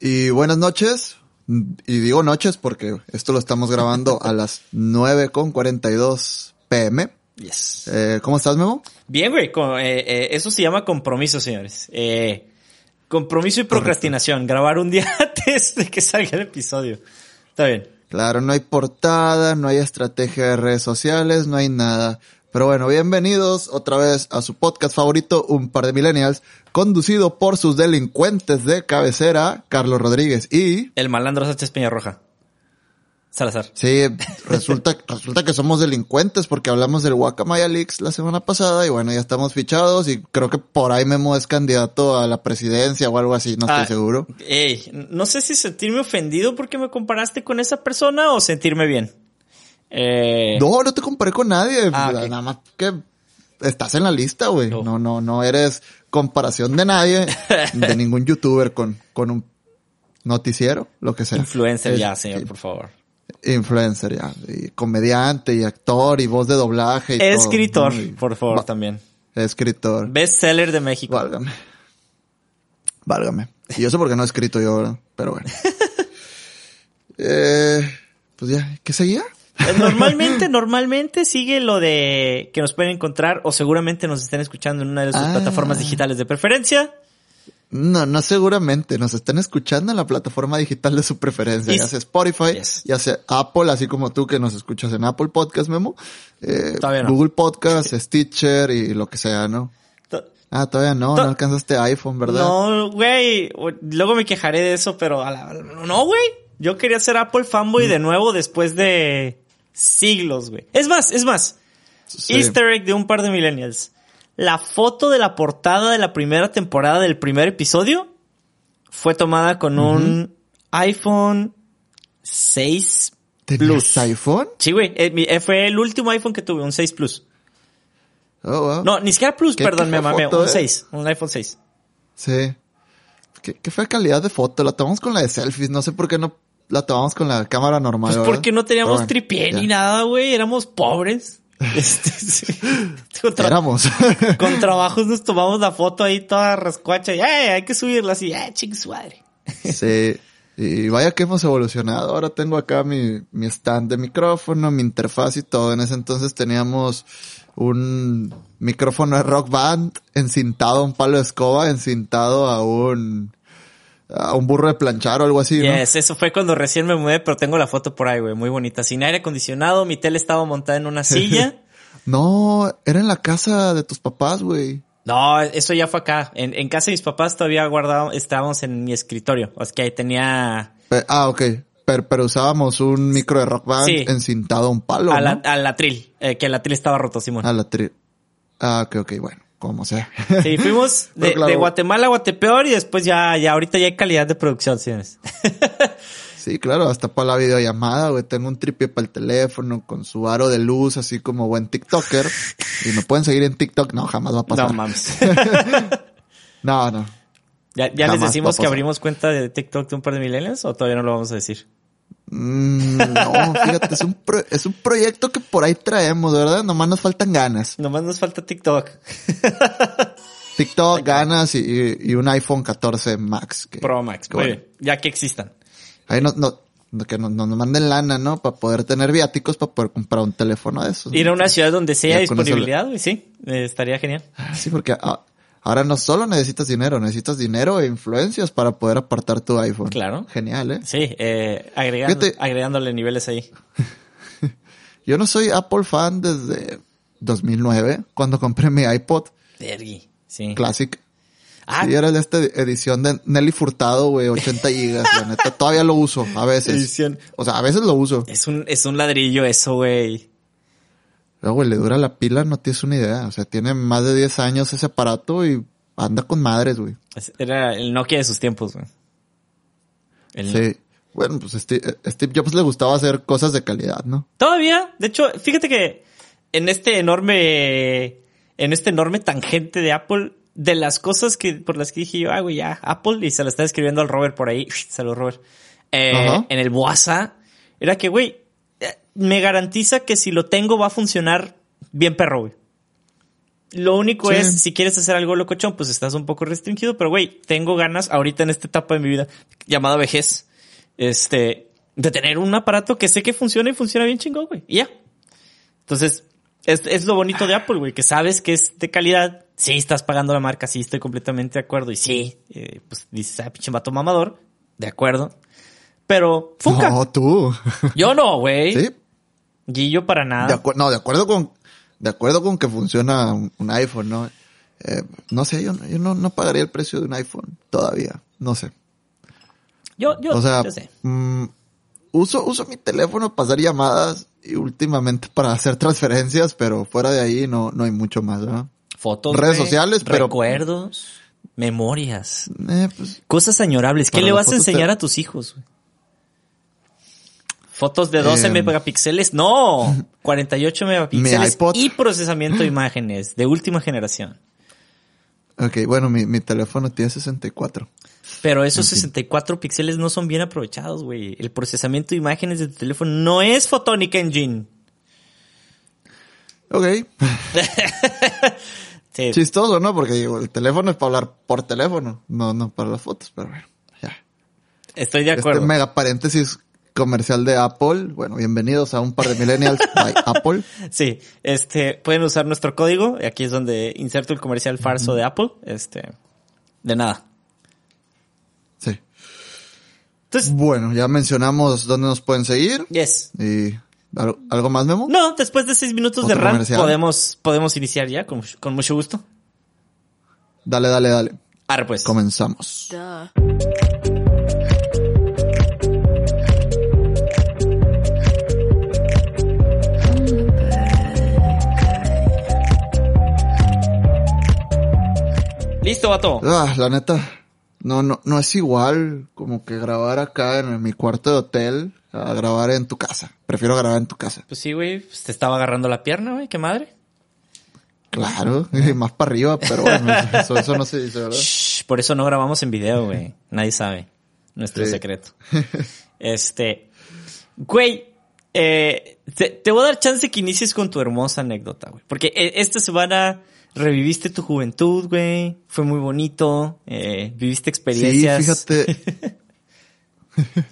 y buenas noches. Y digo noches porque esto lo estamos grabando a las 9.42 pm. Yes. Eh, ¿Cómo estás, Memo? Bien, güey. eh, eh, eso se llama compromiso, señores. Eh, compromiso y procrastinación. Grabar un día antes de que salga el episodio. Está bien. Claro, no hay portada, no hay estrategia de redes sociales, no hay nada. Pero bueno, bienvenidos otra vez a su podcast favorito, Un par de millennials, conducido por sus delincuentes de cabecera, Carlos Rodríguez y... El malandro Sánchez Peñarroja. Salazar. Sí, resulta, resulta que somos delincuentes porque hablamos del Guacamaya Leaks la semana pasada y bueno, ya estamos fichados y creo que por ahí Memo es candidato a la presidencia o algo así, no estoy Ah, seguro. Ey, no sé si sentirme ofendido porque me comparaste con esa persona o sentirme bien. Eh, No, no te comparé con nadie. Ah. Nada más que estás en la lista, güey. No, no, no eres comparación de nadie, de ningún youtuber con, con un noticiero, lo que sea. Influencer Es- ya, señor, por favor. Influencer ya. Y comediante y actor y voz de doblaje y Escritor, por favor, Va- también. Escritor. Bestseller de México. Válgame. Válgame. Y yo sé por qué no he escrito yo. Pero bueno. eh, pues ya, ¿qué seguía? Eh, Normalmente, normalmente sigue lo de que nos pueden encontrar o seguramente nos estén escuchando en una de sus Ah. plataformas digitales de preferencia. No, no seguramente. Nos están escuchando en la plataforma digital de su preferencia. Y- Ya sea Spotify, Yes. ya sea Apple, así como tú que nos escuchas en Apple Podcast, Memo. Eh, Todavía no. Google Podcast, Stitcher y lo que sea, ¿no? Ah, todavía no, To- no alcanzaste iPhone, ¿verdad? No, güey. Luego me quejaré de eso, pero a la- no, güey. Yo quería ser Apple fanboy Mm. de nuevo después de siglos, güey. Es más, es más. Sí. Easter egg de un par de millennials. La foto de la portada de la primera temporada del primer episodio fue tomada con un iPhone 6 ¿Tenías Plus. iPhone? Sí, güey. eh, eh, fue el último iPhone que tuve, un 6 Plus. Oh, wow. No, ni siquiera Plus, ¿Qué- perdón, me mamé. Un eh? 6, un iPhone 6. Sí. ¿Qué, qué fue calidad de foto? La tomamos con la de selfies. No sé por qué no la tomamos con la cámara normal. Pues porque no teníamos bueno, tripié ni nada, güey. Éramos pobres. Este, sí. con, tra- Éramos. con trabajos nos tomamos la foto ahí toda rascuacha y "Eh, hay que subirla así, eh, ching su madre. Sí. Y vaya que hemos evolucionado. Ahora tengo acá mi, mi stand de micrófono, mi interfaz y todo. En ese entonces teníamos un micrófono de rock band encintado a un palo de escoba, encintado a un, a un burro de planchar o algo así, ¿no? Yes, eso fue cuando recién me mudé, pero tengo la foto por ahí, güey, muy bonita. Sin aire acondicionado, mi tele estaba montada en una silla. No, era en la casa de tus papás, güey. No, eso ya fue acá. En, en casa de mis papás todavía guardado, estábamos en mi escritorio. O sea que ahí tenía Pe- ah, ok. Pero, pero usábamos un micro de rock band Sí. encintado a un palo, al, ¿no? al atril, eh, que el atril estaba roto, Simón. A la tri... Ah, ok, ok, bueno, como sea. Sí, fuimos de, Pero claro. de Guatemala a Guatepeor y después ya, ya ahorita ya hay calidad de producción, señores. Sí, claro, hasta para la videollamada, güey. Tengo un tripié para el teléfono con su aro de luz, así como buen TikToker. Y me pueden seguir en TikTok. No, jamás va a pasar. No mames. No, no. ¿Ya, ya les decimos que abrimos cuenta de TikTok de un par de millennials o todavía no lo vamos a decir? Mm, no, fíjate, es un, pro- es un proyecto que por ahí traemos, ¿verdad? Nomás nos faltan ganas. Nomás nos falta TikTok. TikTok, ganas y, y- un iPhone 14 Max. Que, Pro Max. que bueno. Ya que existan. Ahí no, no, que nos, nos manden lana, ¿no? Para poder tener viáticos, para poder comprar un teléfono de esos. Ir a una ciudad donde sea eso disponibilidad, sí. eh, estaría genial. Sí, porque a- ahora no solo necesitas dinero, necesitas dinero e influencias para poder apartar tu iPhone. Claro. Genial, ¿eh? Sí, eh, agregando, agregándole niveles ahí. Yo no soy Apple fan desde 2009, cuando compré mi iPod Vergui. Sí. Classic. Ah, Sí, era de esta edición de Nelly Furtado, güey, 80 gigas, la neta. Todavía lo uso, a veces. Edición. O sea, a veces lo uso. es un, es un ladrillo eso, güey. Pero, güey, le dura la pila, no tienes una idea. O sea, tiene más de 10 años ese aparato y anda con madres, güey. Era el Nokia de sus tiempos, güey. El- Sí. Bueno, pues Steve, Steve Jobs le gustaba hacer cosas de calidad, ¿no? Todavía, de hecho, fíjate que en este enorme, en este enorme tangente de Apple, de las cosas que, por las que dije yo, ah, güey, ya, Apple, y se lo estaba escribiendo al Robert por ahí, saludos Robert, eh, en el WhatsApp, era que, güey, eh, me garantiza que si lo tengo va a funcionar bien perro, güey. Lo único Sí. es, si quieres hacer algo locochón, pues estás un poco restringido, pero güey, tengo ganas ahorita en esta etapa de mi vida llamada vejez, este, de tener un aparato que sé que funciona y funciona bien chingón, güey. Y ya. Entonces, es, es lo bonito de Apple, güey, que sabes que es de calidad. Sí, estás pagando la marca, sí, estoy completamente de acuerdo. Y sí, eh, pues dices, ah, pinche vato mamador, de acuerdo. Pero, Funka. No, tú. Yo no, güey. sí. Guillo para nada. no, de acuerdo con, de acuerdo con que funciona un, un iPhone, ¿no? Eh, no sé, yo, no- yo no, no pagaría el precio de un iPhone todavía. No sé. Yo, yo, O sea, yo sé. mm, uso, uso mi teléfono para hacer llamadas y últimamente para hacer transferencias, pero fuera de ahí no, no hay mucho más, ¿no? Fotos. redes sociales, pero- Recuerdos. Memorias. Eh, pues, Cosas añorables. ¿Qué le vas a enseñar te- a tus hijos? güey? Fotos de 12 Em. megapíxeles. No, 48 megapíxeles y procesamiento de imágenes de última generación. ok, bueno, mi, mi teléfono tiene 64. Pero esos 64 píxeles no son bien aprovechados, güey. El procesamiento de imágenes de tu teléfono no es Photonic Engine. Ok. Sí. Chistoso, ¿no? Porque digo, el teléfono es para hablar por teléfono, no, no para las fotos, pero bueno, ya. Estoy de acuerdo. Este mega paréntesis comercial de Apple. Bueno, bienvenidos a un par de millennials by Apple. Sí, este, pueden usar nuestro código. Aquí es donde inserto el comercial falso de Apple. Este, de nada. Sí. Entonces, Bueno, ya mencionamos dónde nos pueden seguir. yes. Y ¿algo, algo más, Memo? No, después de seis minutos de ¿Otro rant comercial? podemos, podemos iniciar ya con, con mucho gusto. Dale, dale, dale. Arre pues. Comenzamos. Vato. Ah, la neta, no, no, no es igual como que grabar acá en mi cuarto de hotel a grabar en tu casa. Prefiero grabar en tu casa. Pues sí, güey, pues te estaba agarrando la pierna, güey, qué madre. Claro, más para arriba, pero bueno, eso, eso no se dice, ¿verdad? Shh, por eso no grabamos en video, güey. Nadie sabe. Nuestro Sí. secreto. Este, güey, eh, te, te voy a dar chance que inicies con tu hermosa anécdota, güey. Porque eh, esta semana reviviste tu juventud, güey. Fue muy bonito. eh, viviste Sí, experiencias. fíjate.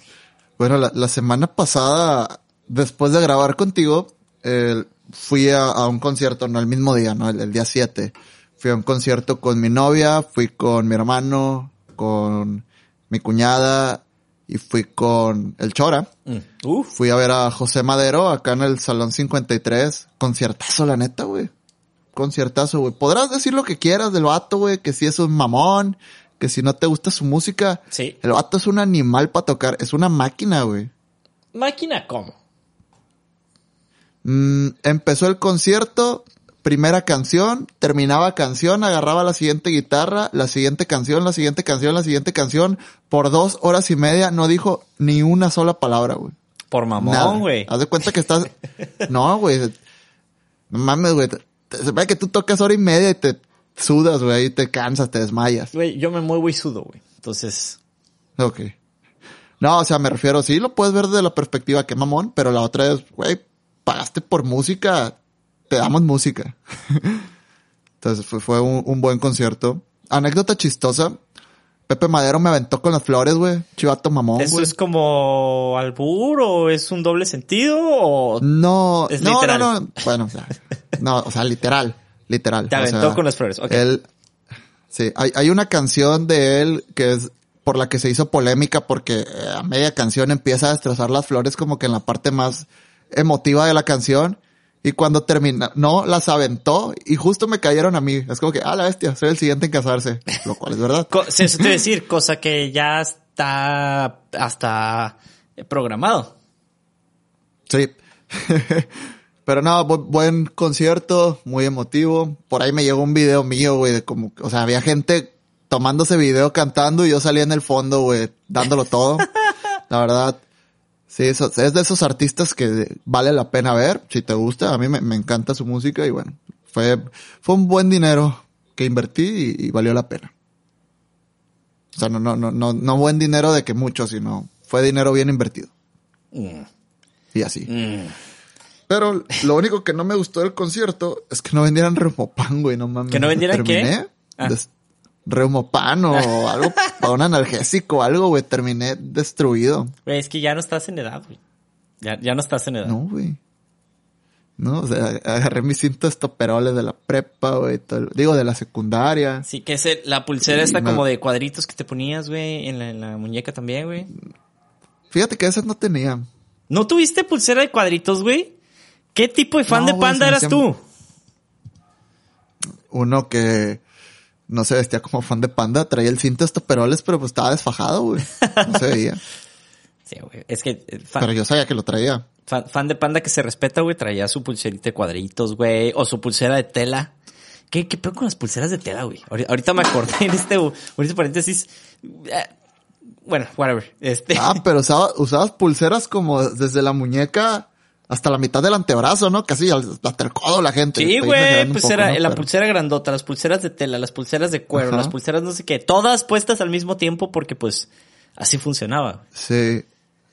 bueno, la, la semana pasada, después de grabar contigo, eh, fui a, a un concierto, no el mismo día, no, el, el día 7. Fui a un concierto con mi novia, fui con mi hermano, con mi cuñada y fui con el Chora. Mm, Uf. Fui a ver a José Madero acá en el Salón 53. Conciertazo, la neta, güey. Conciertazo, güey. Podrás decir lo que quieras del vato, güey, que si es un mamón, que si no te gusta su música. Sí. El vato es un animal para tocar, es una máquina, güey. Máquina, ¿cómo? Mm, empezó el concierto, primera canción, terminaba canción, agarraba la siguiente guitarra, la siguiente canción, la siguiente canción, la siguiente canción. Por dos horas y media no dijo ni una sola palabra, güey. Por mamón, güey. Haz de cuenta que estás... No, güey. No mames, güey. Se ve que tú tocas hora y media y te sudas, güey, y te cansas, te desmayas. Güey, yo me muevo y sudo, güey. Entonces, Ok. No, o sea, me refiero, sí, lo puedes ver desde la perspectiva que mamón, pero la otra es, güey, pagaste por música, te damos música. Entonces fue, fue un, un buen concierto. Anécdota chistosa. Pepe Madero me aventó con las flores, güey. Chivato mamón, ¿eso es como albur o es un doble sentido o No, Es no, literal. no, no. Bueno, o sea, no, o sea, literal, literal. te O aventó sea, con las flores? Ok. Él, sí, hay, hay una canción de él que es por la que se hizo polémica porque eh, a media canción empieza a destrozar las flores como que en la parte más emotiva de la canción y cuando termina, no, las aventó y justo me cayeron a mí. Es como que, ah, la bestia, soy el siguiente en casarse, lo cual es verdad. Sí, Eso te decir, cosa que ya está hasta programado. Sí. Pero no, bu- buen concierto, muy emotivo. Por ahí me llegó un video mío, güey, de como, o sea, había gente tomándose video cantando y yo salía en el fondo, güey, dándolo todo. La verdad, sí, eso- es de esos artistas que vale la pena ver, si te gusta. A mí me, me encanta su música y bueno, fue, fue un buen dinero que invertí y, y valió la pena. O sea, no, no, no, no, no buen dinero de que mucho, sino fue dinero bien invertido. Mm, Y así. mm. Pero lo único que no me gustó del concierto es que no vendieran Reumopan, güey, no mames. ¿Que no vendieran qué? Terminé Ah. des- Reumopan o algo para un analgésico o algo, güey. Terminé destruido. Güey, es que ya no estás en edad, güey. Ya, ya no estás en edad. No, güey. No, o sea, agarré mis cintos estoperoles de la prepa, güey. Digo, de la secundaria. Sí, que es la pulsera me- como de cuadritos que te ponías, güey, en la, en la muñeca también, güey. Fíjate que esas no tenía. ¿No tuviste pulsera de cuadritos, güey? ¿Qué tipo de fan No, de panda eras tú? Uno que no se vestía como fan de panda, traía el cinto estoperoles, pero pues estaba desfajado, güey. No se veía. Sí, güey. Es que eh, fan, Pero yo sabía que lo traía. fan, fan de panda que se respeta, güey, traía su pulserita de cuadritos, güey. O su pulsera de tela. ¿Qué, qué pedo con las pulseras de tela, güey? Ahorita, me acordé en este, ahorita paréntesis. Eh, Bueno, whatever. Este. Ah, pero usaba- usabas pulseras como desde la muñeca hasta la mitad del antebrazo, ¿no? Casi hasta el codo la gente. Sí, güey, pues era ¿no? la Pero- pulsera grandota, las pulseras de tela, las pulseras de cuero, Ajá. las pulseras no sé qué, todas puestas al mismo tiempo porque pues así funcionaba. Sí.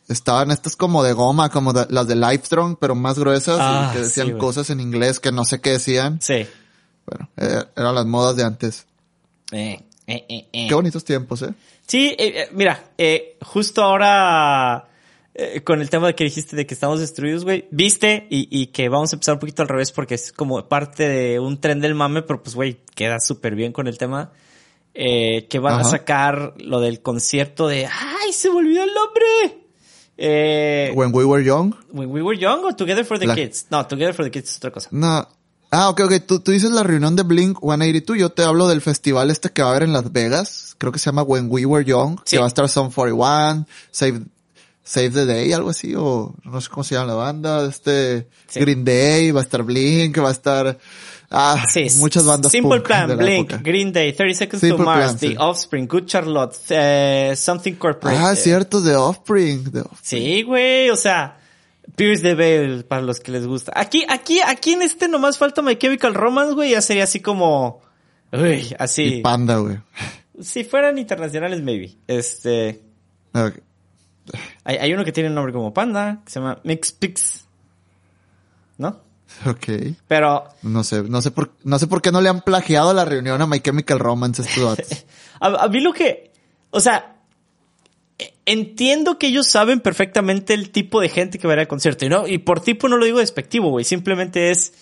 Estaban estas como de goma, como de- las de Livestrong, pero más gruesas, Ah, y que decían sí, cosas en inglés que no sé qué decían. Sí. Bueno, eh, eran las modas de antes. Eh, eh, eh, eh. Qué bonitos tiempos, ¿eh? Sí, eh, eh, mira, eh, justo ahora eh, con el tema de que dijiste de que estamos destruidos, güey, viste y, y que vamos a empezar un poquito al revés porque es como parte de un tren del mame, pero pues, güey, queda súper bien con el tema. Eh, que van a Ajá. sacar lo del concierto de ¡Ay, se me olvidó el nombre! Eh, When we were young. When We Were Young o Together for the La- Kids. No, Together for the Kids es otra cosa. No. Ah, ok, ok. Tú, tú dices la reunión de Blink 182. Yo te hablo del festival este que va a haber en Las Vegas. Creo que se llama When We Were Young. Sí. Que va a estar Song 41, Save, Save the Day, algo así. O no sé cómo se llama la banda. Este, Sí. Green Day, va a estar Blink, va a estar, ah, Sí, muchas bandas Simple punk Plan, de la Blink, época. Green Day, 30 Seconds Simple to Mars, Plan, The sí. Offspring, Good Charlotte, eh, Something Corporate. Ah, cierto, de Offspring. de Offspring. Sí, güey, o sea, Pierce the Veil para los que les gusta. Aquí, aquí, aquí en este nomás falta My Chemical Romance, güey, ya sería así como, uy, así. Y Panda, güey. Si fueran internacionales, maybe. Este. Hay, hay uno que tiene un nombre como Panda, que se llama Mix Pix. ¿No? Ok. Pero, No sé, no sé por, no sé por qué no le han plagiado la reunión a My Chemical Romance. A, a mí lo que, o sea, e- entiendo que ellos saben perfectamente el tipo de gente que va a ir al concierto. Y, no, y por tipo no lo digo despectivo, güey. Simplemente es,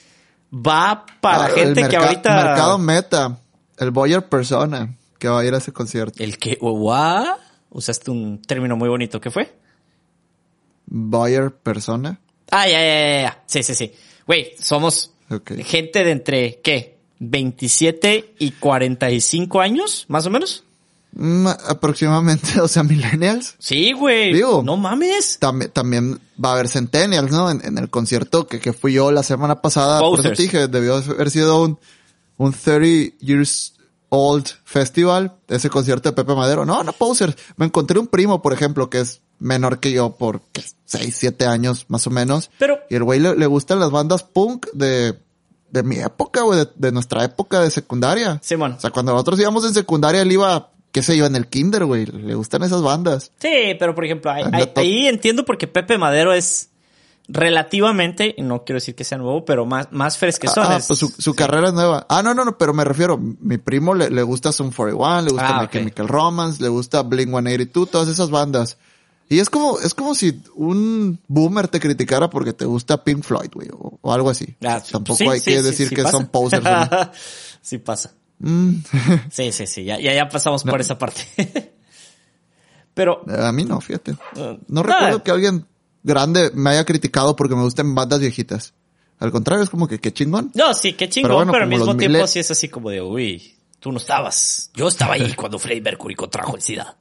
va para Ah, gente que ahorita... Mercado Meta. El Boyer Persona. Que va a ir a ese concierto. El que, ¿what? Usaste un término muy bonito. ¿Qué fue? Boyer Persona. Ah, ya, ya, ya, ya. Sí, sí, sí. Güey, somos gente de entre, ¿qué? 27 y 45 años, más o menos. Mm, aproximadamente, o sea, millennials. Sí, güey. Digo. No mames. También, también va a haber centennials, ¿no? En, en el concierto que, que fui yo la semana pasada. Por eso te dije, debió haber sido un, un 30 years old festival. Ese concierto de Pepe Madero. No, no posers. Me encontré un primo, por ejemplo, que es menor que yo por 6, 7 años más o menos. Pero, Y el güey le, le gustan las bandas punk de, de mi época, güey, de, de nuestra época de secundaria. Simón. O sea, cuando nosotros íbamos en secundaria, él iba, qué sé yo, en el kinder, güey. Le gustan esas bandas. Sí, pero por ejemplo, ahí, ahí- ahí entiendo porque Pepe Madero es relativamente, no quiero decir que sea nuevo, pero más, más fresquezón. Ah, es- pues su, su sí. carrera es nueva. Ah, no, no, no, pero me refiero, mi primo le, le gusta Sum 41, le gusta Ah, My. Chemical Romance, le gusta Blink 182, todas esas bandas. Y es como, es como si un boomer te criticara porque te gusta Pink Floyd, güey, o, o algo así. Ah, Tampoco sí, hay sí, que sí, decir que pasa. son posers. ¿no? sí pasa. Mm, Sí, sí, sí, ya, ya, ya pasamos por esa parte. pero, a mí no, fíjate. No nada. recuerdo que alguien grande me haya criticado porque me gusten bandas viejitas. Al contrario, es como que qué chingón. No, sí, qué chingón, Pero al mismo tiempo sí es así como de, uy, tú no estabas. Yo estaba ahí cuando Freddie Mercury contrajo el SIDA.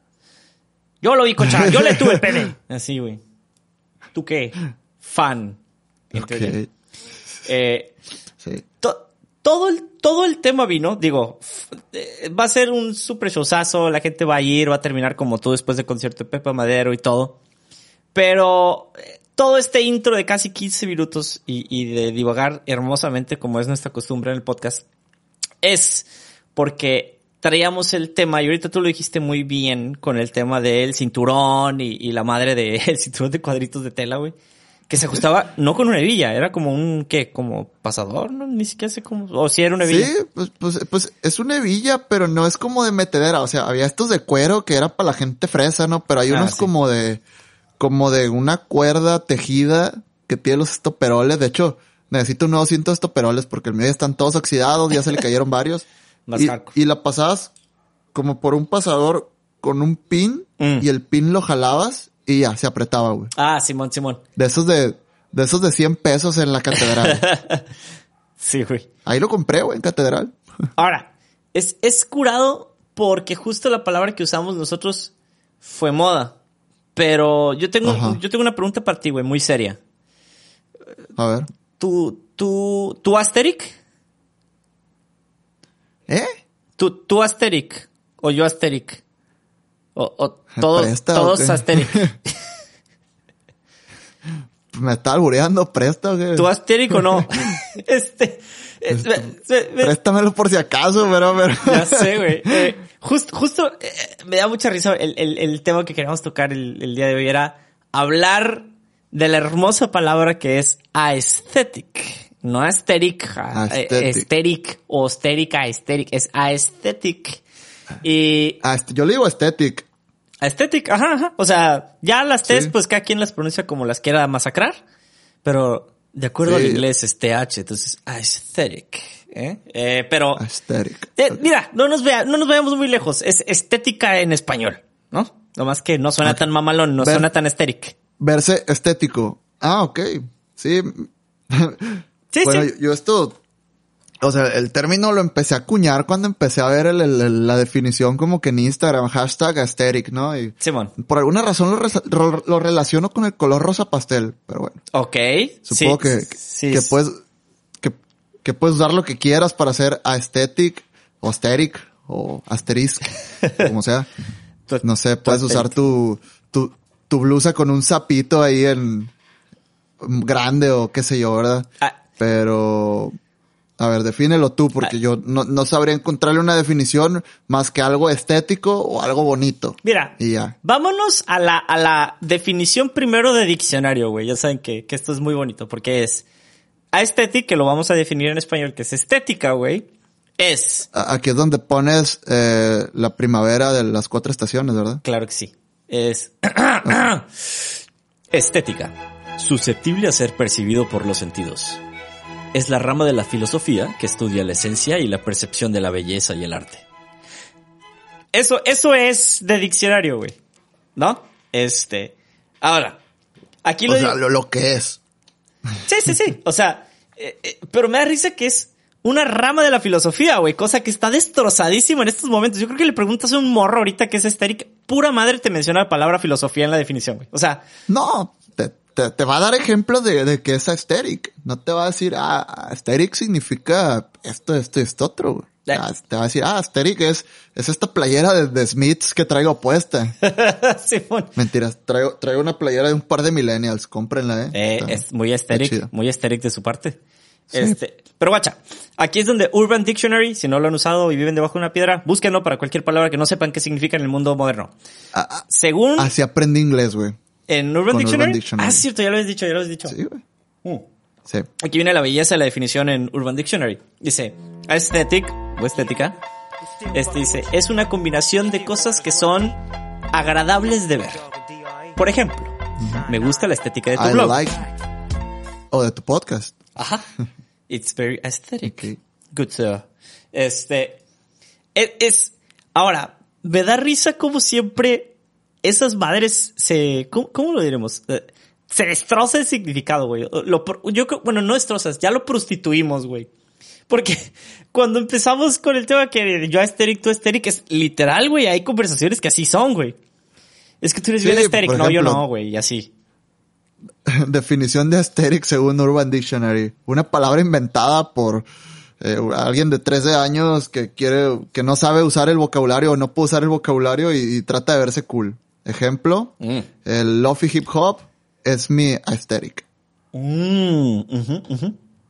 Yo lo vi cochar, yo le tuve pene. Así, güey. ¿Tú qué? Fan. Eh, sí. to- todo el, todo el tema vino, digo, eh, va a ser un super showzazo, la gente va a ir, va a terminar como tú después del concierto de Pepe Madero y todo. Pero eh, todo este intro de casi 15 minutos y, y de divagar hermosamente, como es nuestra costumbre en el podcast, es porque traíamos el tema, y ahorita tú lo dijiste muy bien con el tema del cinturón y, y la madre del cinturón de cuadritos de tela, güey. Que se ajustaba no con una hebilla, era como un, ¿qué? Como pasador, ¿no? Ni siquiera sé cómo, o si era una hebilla. Sí, pues, pues, pues es una hebilla, pero no es como de metedera. O sea, había estos de cuero que era para la gente fresa, ¿no? Pero hay Ah, unos sí. como de, como de una cuerda tejida que tiene los estoperoles. De hecho, necesito un nuevo cinto de estoperoles porque el mío ya están todos oxidados, ya se le cayeron varios. Más y, hardcore. y la pasabas como por un pasador con un pin Mm. y el pin lo jalabas y ya se apretaba, güey. Ah, Simón, Simón. De esos de, de esos de 100 pesos en la catedral. Sí, güey. Ahí lo compré, güey, en catedral. Ahora, es, es curado porque justo la palabra que usamos nosotros fue moda. Pero yo tengo, Ajá. yo tengo una pregunta para ti, güey, muy seria. A ver. ¿Tú, tú, tú Asteric? ¿Eh? ¿Tú, tú Asteric? ¿O yo Asteric? ¿O, o todo- ¿Presta o todos qué? Asteric? Me está albureando, presta, güey. ¿Tú Asteric o no? este... eh, me- Préstamelo por si acaso, pero, pero. Ya sé, güey. Eh, just- justo eh, me da mucha risa el, el- el tema que queríamos tocar el, el día de hoy era hablar de la hermosa palabra que es aesthetic. No aesthetic, a- eh, Aesthetic. aesthetic o aesthetic, aesthetic, es aesthetic. Y Ah, este, yo le digo aesthetic. aesthetic, ajá, ajá. O sea, ya las T's, Sí. pues cada quien las pronuncia como las quiera masacrar. Pero de acuerdo al inglés es TH, entonces aesthetic. ¿eh? Eh, pero Aesthetic. eh, mira, no nos vea, no nos veamos muy lejos. Es estética en español, ¿no? Lo más que no suena tan mamalón, no Ver- suena tan estético. Verse estético. Ah, ok. Sí. Sí, bueno, sí. Yo, yo esto, o sea, el término lo empecé a acuñar cuando empecé a ver el- el- el- la definición como que en Instagram, hashtag aesthetic, ¿no? Y Simón. por alguna razón lo, relaciono con el color rosa pastel, pero bueno. Ok. Supongo sí, que, sí, que puedes, que, que puedes usar lo que quieras para hacer aesthetic, o asteric, o asterisk, como sea. No sé, puedes usar tu, tu, tu blusa con un sapito ahí en grande o qué sé yo, ¿verdad? Ah, Pero, a ver, defínelo tú, porque Ah. yo no, no sabría encontrarle una definición más que algo estético o algo bonito. Mira, Y ya. vámonos a la, a la definición primero de diccionario, güey. Ya saben que, que esto es muy bonito porque es aesthetic, que lo vamos a definir en español, que es estética, güey. Es, Aquí es donde pones eh, la primavera de las cuatro estaciones, ¿verdad? claro que sí, es estética, susceptible a ser percibido por los sentidos. Es la rama de la filosofía que estudia la esencia y la percepción de la belleza y el arte. Eso, eso es de diccionario, güey. ¿No? Este. Ahora, aquí lo O sea, lo, lo que es. Sí, sí, sí. O sea, eh, eh, pero me da risa que es una rama de la filosofía, güey, cosa que está destrozadísima en estos momentos. Yo creo que le preguntas a un morro ahorita que es estérica, pura madre te menciona la palabra filosofía en la definición, güey. O sea, No, te, va a dar ejemplos de, de que es aesthetic. No te va a decir, ah, aesthetic significa esto, esto y esto otro. güey. Eh. Ah, Te va a decir, ah, aesthetic es, es esta playera de, de Smiths que traigo puesta. Mentiras, traigo, traigo una playera de un par de millennials, cómprenla, eh. Eh, Está- es muy chida. muy estérico de su parte. Este, pero guacha, aquí es donde Urban Dictionary, si no lo han usado y viven debajo de una piedra, búsquenlo para cualquier palabra que no sepan qué significa en el mundo moderno. Ah, ah, Según Así aprendí inglés, güey. En Urban Dictionary, Urban Dictionary. ah, cierto, ya lo habías dicho, ya lo habías dicho. Sí, güey. Mm. Sí. Aquí viene la belleza de la definición en Urban Dictionary. Dice, aesthetic o estética, este dice, es una combinación de cosas que son agradables de ver. Por ejemplo, me gusta la estética de tu I blog. like. O de tu podcast. Ajá. It's very aesthetic. Good sir. Este, es, es- ahora, me da risa como siempre esas madres se, ¿cómo, cómo lo diremos? Eh, se destroza el significado, güey. Lo, yo bueno, no destrozas, ya lo prostituimos, güey. Porque cuando empezamos con el tema que yo aesthetic, tú aesthetic, es literal, güey. Hay conversaciones que así son, güey. Es que tú eres Sí, bien por no, yo no, güey, y así. Definición de aesthetic según Urban Dictionary. Una palabra inventada por eh, alguien de 13 años que quiere, que no sabe usar el vocabulario o no puede usar el vocabulario y, y trata de verse cool. Ejemplo, Mm. el lofi hip hop es mi aesthetic. Mm.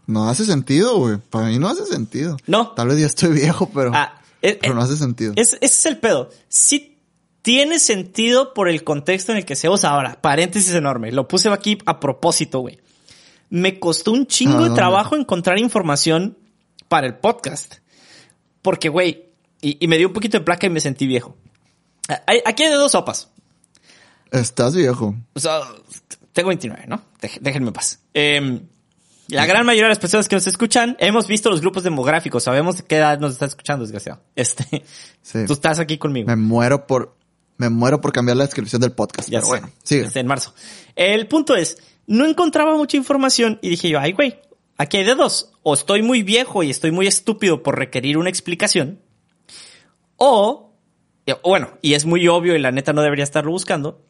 No hace sentido, güey. Para mí no hace sentido. No. Tal vez ya estoy viejo, pero, Ah, eh, pero eh, no hace sentido. Es- ese es el pedo. Sí tiene sentido por el contexto en el que se usa ahora. Paréntesis enorme. Lo puse aquí a propósito, güey. Me costó un chingo Ah, de trabajo encontrar información para el podcast. Porque, güey, y, y me dio un poquito de placa y me sentí viejo. Aquí hay de dos sopas. Estás viejo. O sea, tengo 29, ¿no? Déjenme en paz. Eh, la gran mayoría de las personas que nos escuchan, hemos visto los grupos demográficos, sabemos de qué edad nos está escuchando, desgraciado. Este, Sí. tú estás aquí conmigo. Me muero por, me muero por cambiar la descripción del podcast. Ya pero sé. bueno, sigue. Este, en marzo. El punto es, no encontraba mucha información y dije yo, ay, güey, aquí hay de dos. O estoy muy viejo y estoy muy estúpido por requerir una explicación. O, o bueno, y es muy obvio y la neta no debería estarlo buscando.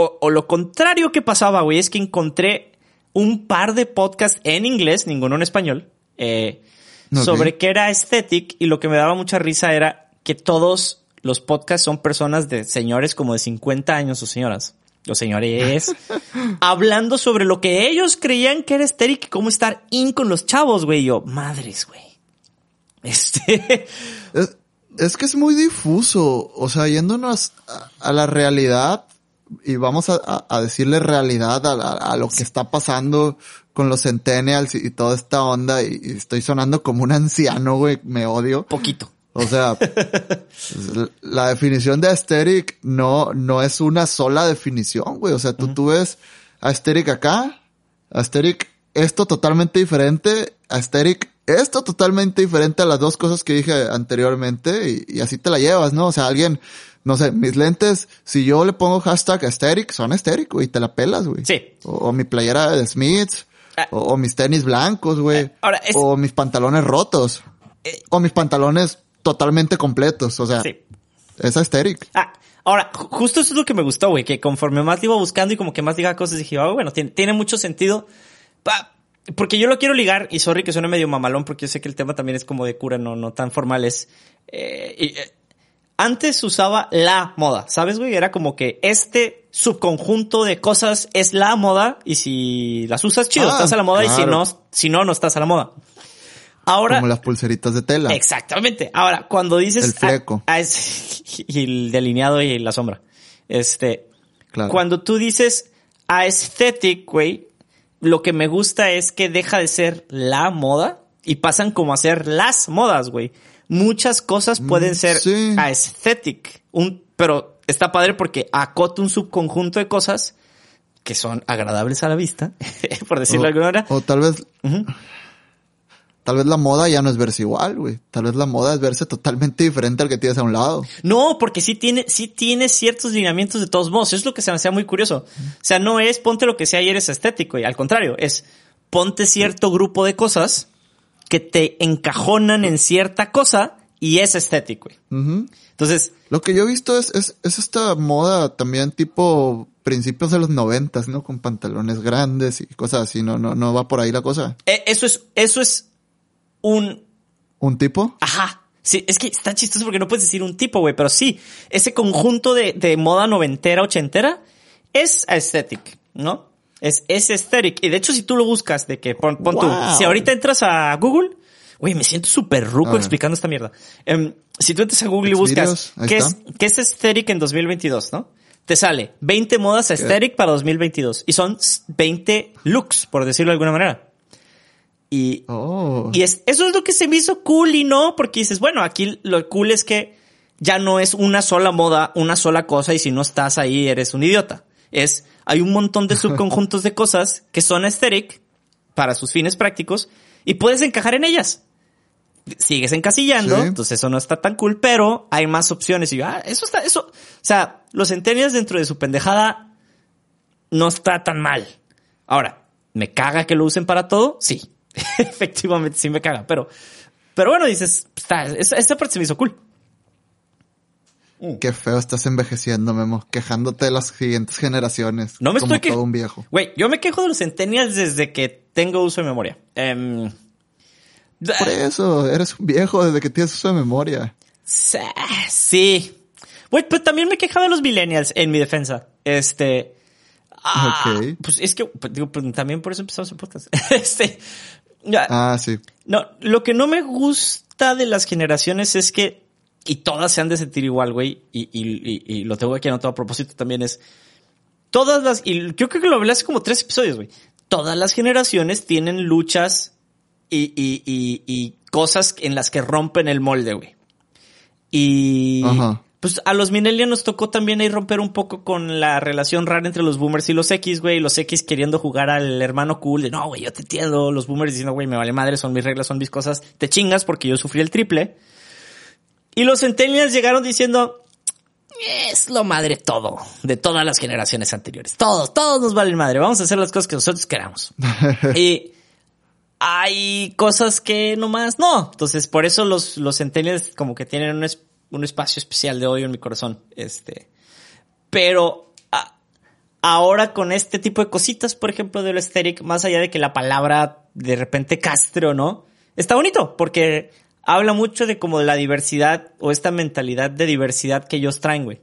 O, o lo contrario que pasaba, güey, es que encontré un par de podcasts en inglés, ninguno en español, eh, sobre qué era aesthetic y lo que me daba mucha risa era que todos los podcasts son personas de señores como de 50 años o señoras, o señores, hablando sobre lo que ellos creían que era aesthetic y cómo estar in con los chavos, güey. Yo, madres, güey. Este, Es, es que es muy difuso. O sea, yéndonos a, a la realidad y vamos a, a- decirle realidad a, a- a lo que está pasando con los centennials y, y toda esta onda y, y estoy sonando como un anciano, güey, me odio. poquito. O sea, la definición de aesthetic no, no es una sola definición, güey. O sea, tú, tú ves aesthetic acá, aesthetic esto totalmente diferente, aesthetic esto totalmente diferente a las dos cosas que dije anteriormente y, y así te la llevas, ¿no? O sea, alguien, no sé, mis lentes, si yo le pongo hashtag aesthetic, son aesthetic, güey, te la pelas, güey. Sí. O, o mi playera de Smiths, Ah. o, o mis tenis blancos, güey. Ahora, es- O mis pantalones rotos. Eh. O mis pantalones totalmente completos. O sea, Sí. es aesthetic. Ah, ahora, ju- justo eso es lo que me gustó, güey, que conforme más le iba buscando y como que más diga cosas, dije, oh, bueno, tiene, tiene mucho sentido. Pa- porque yo lo quiero ligar, y sorry que suene medio mamalón, porque yo sé que el tema también es como de cura, no, no tan formal, es... eh, y, eh, antes usaba la moda, ¿sabes, güey? Era como que este subconjunto de cosas es la moda, y si las usas, chido, Ah, estás a la moda, y si no, si no, no estás a la moda. Ahora, Como las pulseritas de tela. Exactamente. Ahora, cuando dices... El fleco. es- y el delineado y la sombra. Este... Claro. Cuando tú dices aesthetic, güey, lo que me gusta es que deja de ser la moda y pasan como a ser las modas, güey. Muchas cosas pueden Mm, ser sí. aesthetic, un, pero está padre porque acota un subconjunto de cosas que son agradables a la vista, por decirlo de alguna manera. O tal vez, tal vez la moda ya no es verse igual, güey. Tal vez la moda es verse totalmente diferente al que tienes a un lado. No, porque sí tiene, sí tiene ciertos lineamientos de todos modos. Es lo que se me hacía muy curioso. O sea, no es ponte lo que sea y eres estético. Y al contrario, es ponte cierto grupo de cosas que te encajonan en cierta cosa y es estético. güey. Ujú. Entonces, Lo que yo he visto es, es, es esta moda también tipo principios de los noventas, ¿no? Con pantalones grandes y cosas así. No, no, no va por ahí la cosa. eh, eso es, eso es un, ¿Un tipo? Ajá. Sí, es que está chistoso porque no puedes decir un tipo, güey, pero sí, ese conjunto de, de moda noventera, ochentera es aesthetic, ¿no? Es, es aesthetic. Y de hecho, si tú lo buscas de que, pon, pon tú, si ahorita entras a Google, güey, me siento súper ruco explicando esta mierda. Em, si tú entras a Google y buscas, ¿qué es. ¿qué es aesthetic en 2022, no? Te sale 20 modas aesthetic para 2022. Y son 20 looks, por decirlo de alguna manera. Y, Oh. y es, eso es lo que se me hizo cool y no, porque dices, bueno, aquí lo cool es que ya no es una sola moda, una sola cosa, y si no estás ahí eres un idiota. Es, hay un montón de subconjuntos de cosas que son aesthetic para sus fines prácticos y puedes encajar en ellas. Sigues encasillando, Sí. entonces eso no está tan cool, pero hay más opciones. Y yo, ah, eso está, eso, o sea, los centennials dentro de su pendejada no está tan mal. Ahora, ¿me caga que lo usen para todo? Sí. Efectivamente, sí me caga. Pero, pero bueno, dices, está, esa parte se me hizo cool. Qué feo estás envejeciendo, Memo. Quejándote de las siguientes generaciones. No me como estoy todo un viejo. Güey, yo me quejo de los centennials desde que tengo uso de memoria. Em, Por eso, eres un viejo desde que tienes uso de memoria. Sí. Güey, pues también me quejaba de los millennials en mi defensa. Este. ah. Pues es que, pues, digo, pues, también por eso empezamos el podcast. este. Ah, sí. No, lo que no me gusta de las generaciones es que, y todas se han de sentir igual, güey, y, y, y, y lo tengo aquí anotado a propósito también es, todas las, y yo creo que lo hablé hace como tres episodios, güey, todas las generaciones tienen luchas y, y, y, y cosas en las que rompen el molde, güey. Y Ajá. pues a los millennials nos tocó también ahí romper un poco con la relación rara entre los boomers y los X, güey. Los X queriendo jugar al hermano cool de no, güey, yo te entiendo. Los boomers diciendo, güey, me vale madre, son mis reglas, son mis cosas. Te chingas porque yo sufrí el triple. Y los centennials llegaron diciendo, es lo madre todo, de todas las generaciones anteriores. Todos, todos nos valen madre. Vamos a hacer las cosas que nosotros queramos. y hay cosas que nomás no. Entonces, por eso los, los centennials como que tienen un, es- un espacio especial de odio en mi corazón. Este. Pero a- ahora con este tipo de cositas, por ejemplo, del aesthetic, más allá de que la palabra de repente castre o no, está bonito porque habla mucho de como la diversidad o esta mentalidad de diversidad que ellos traen, güey.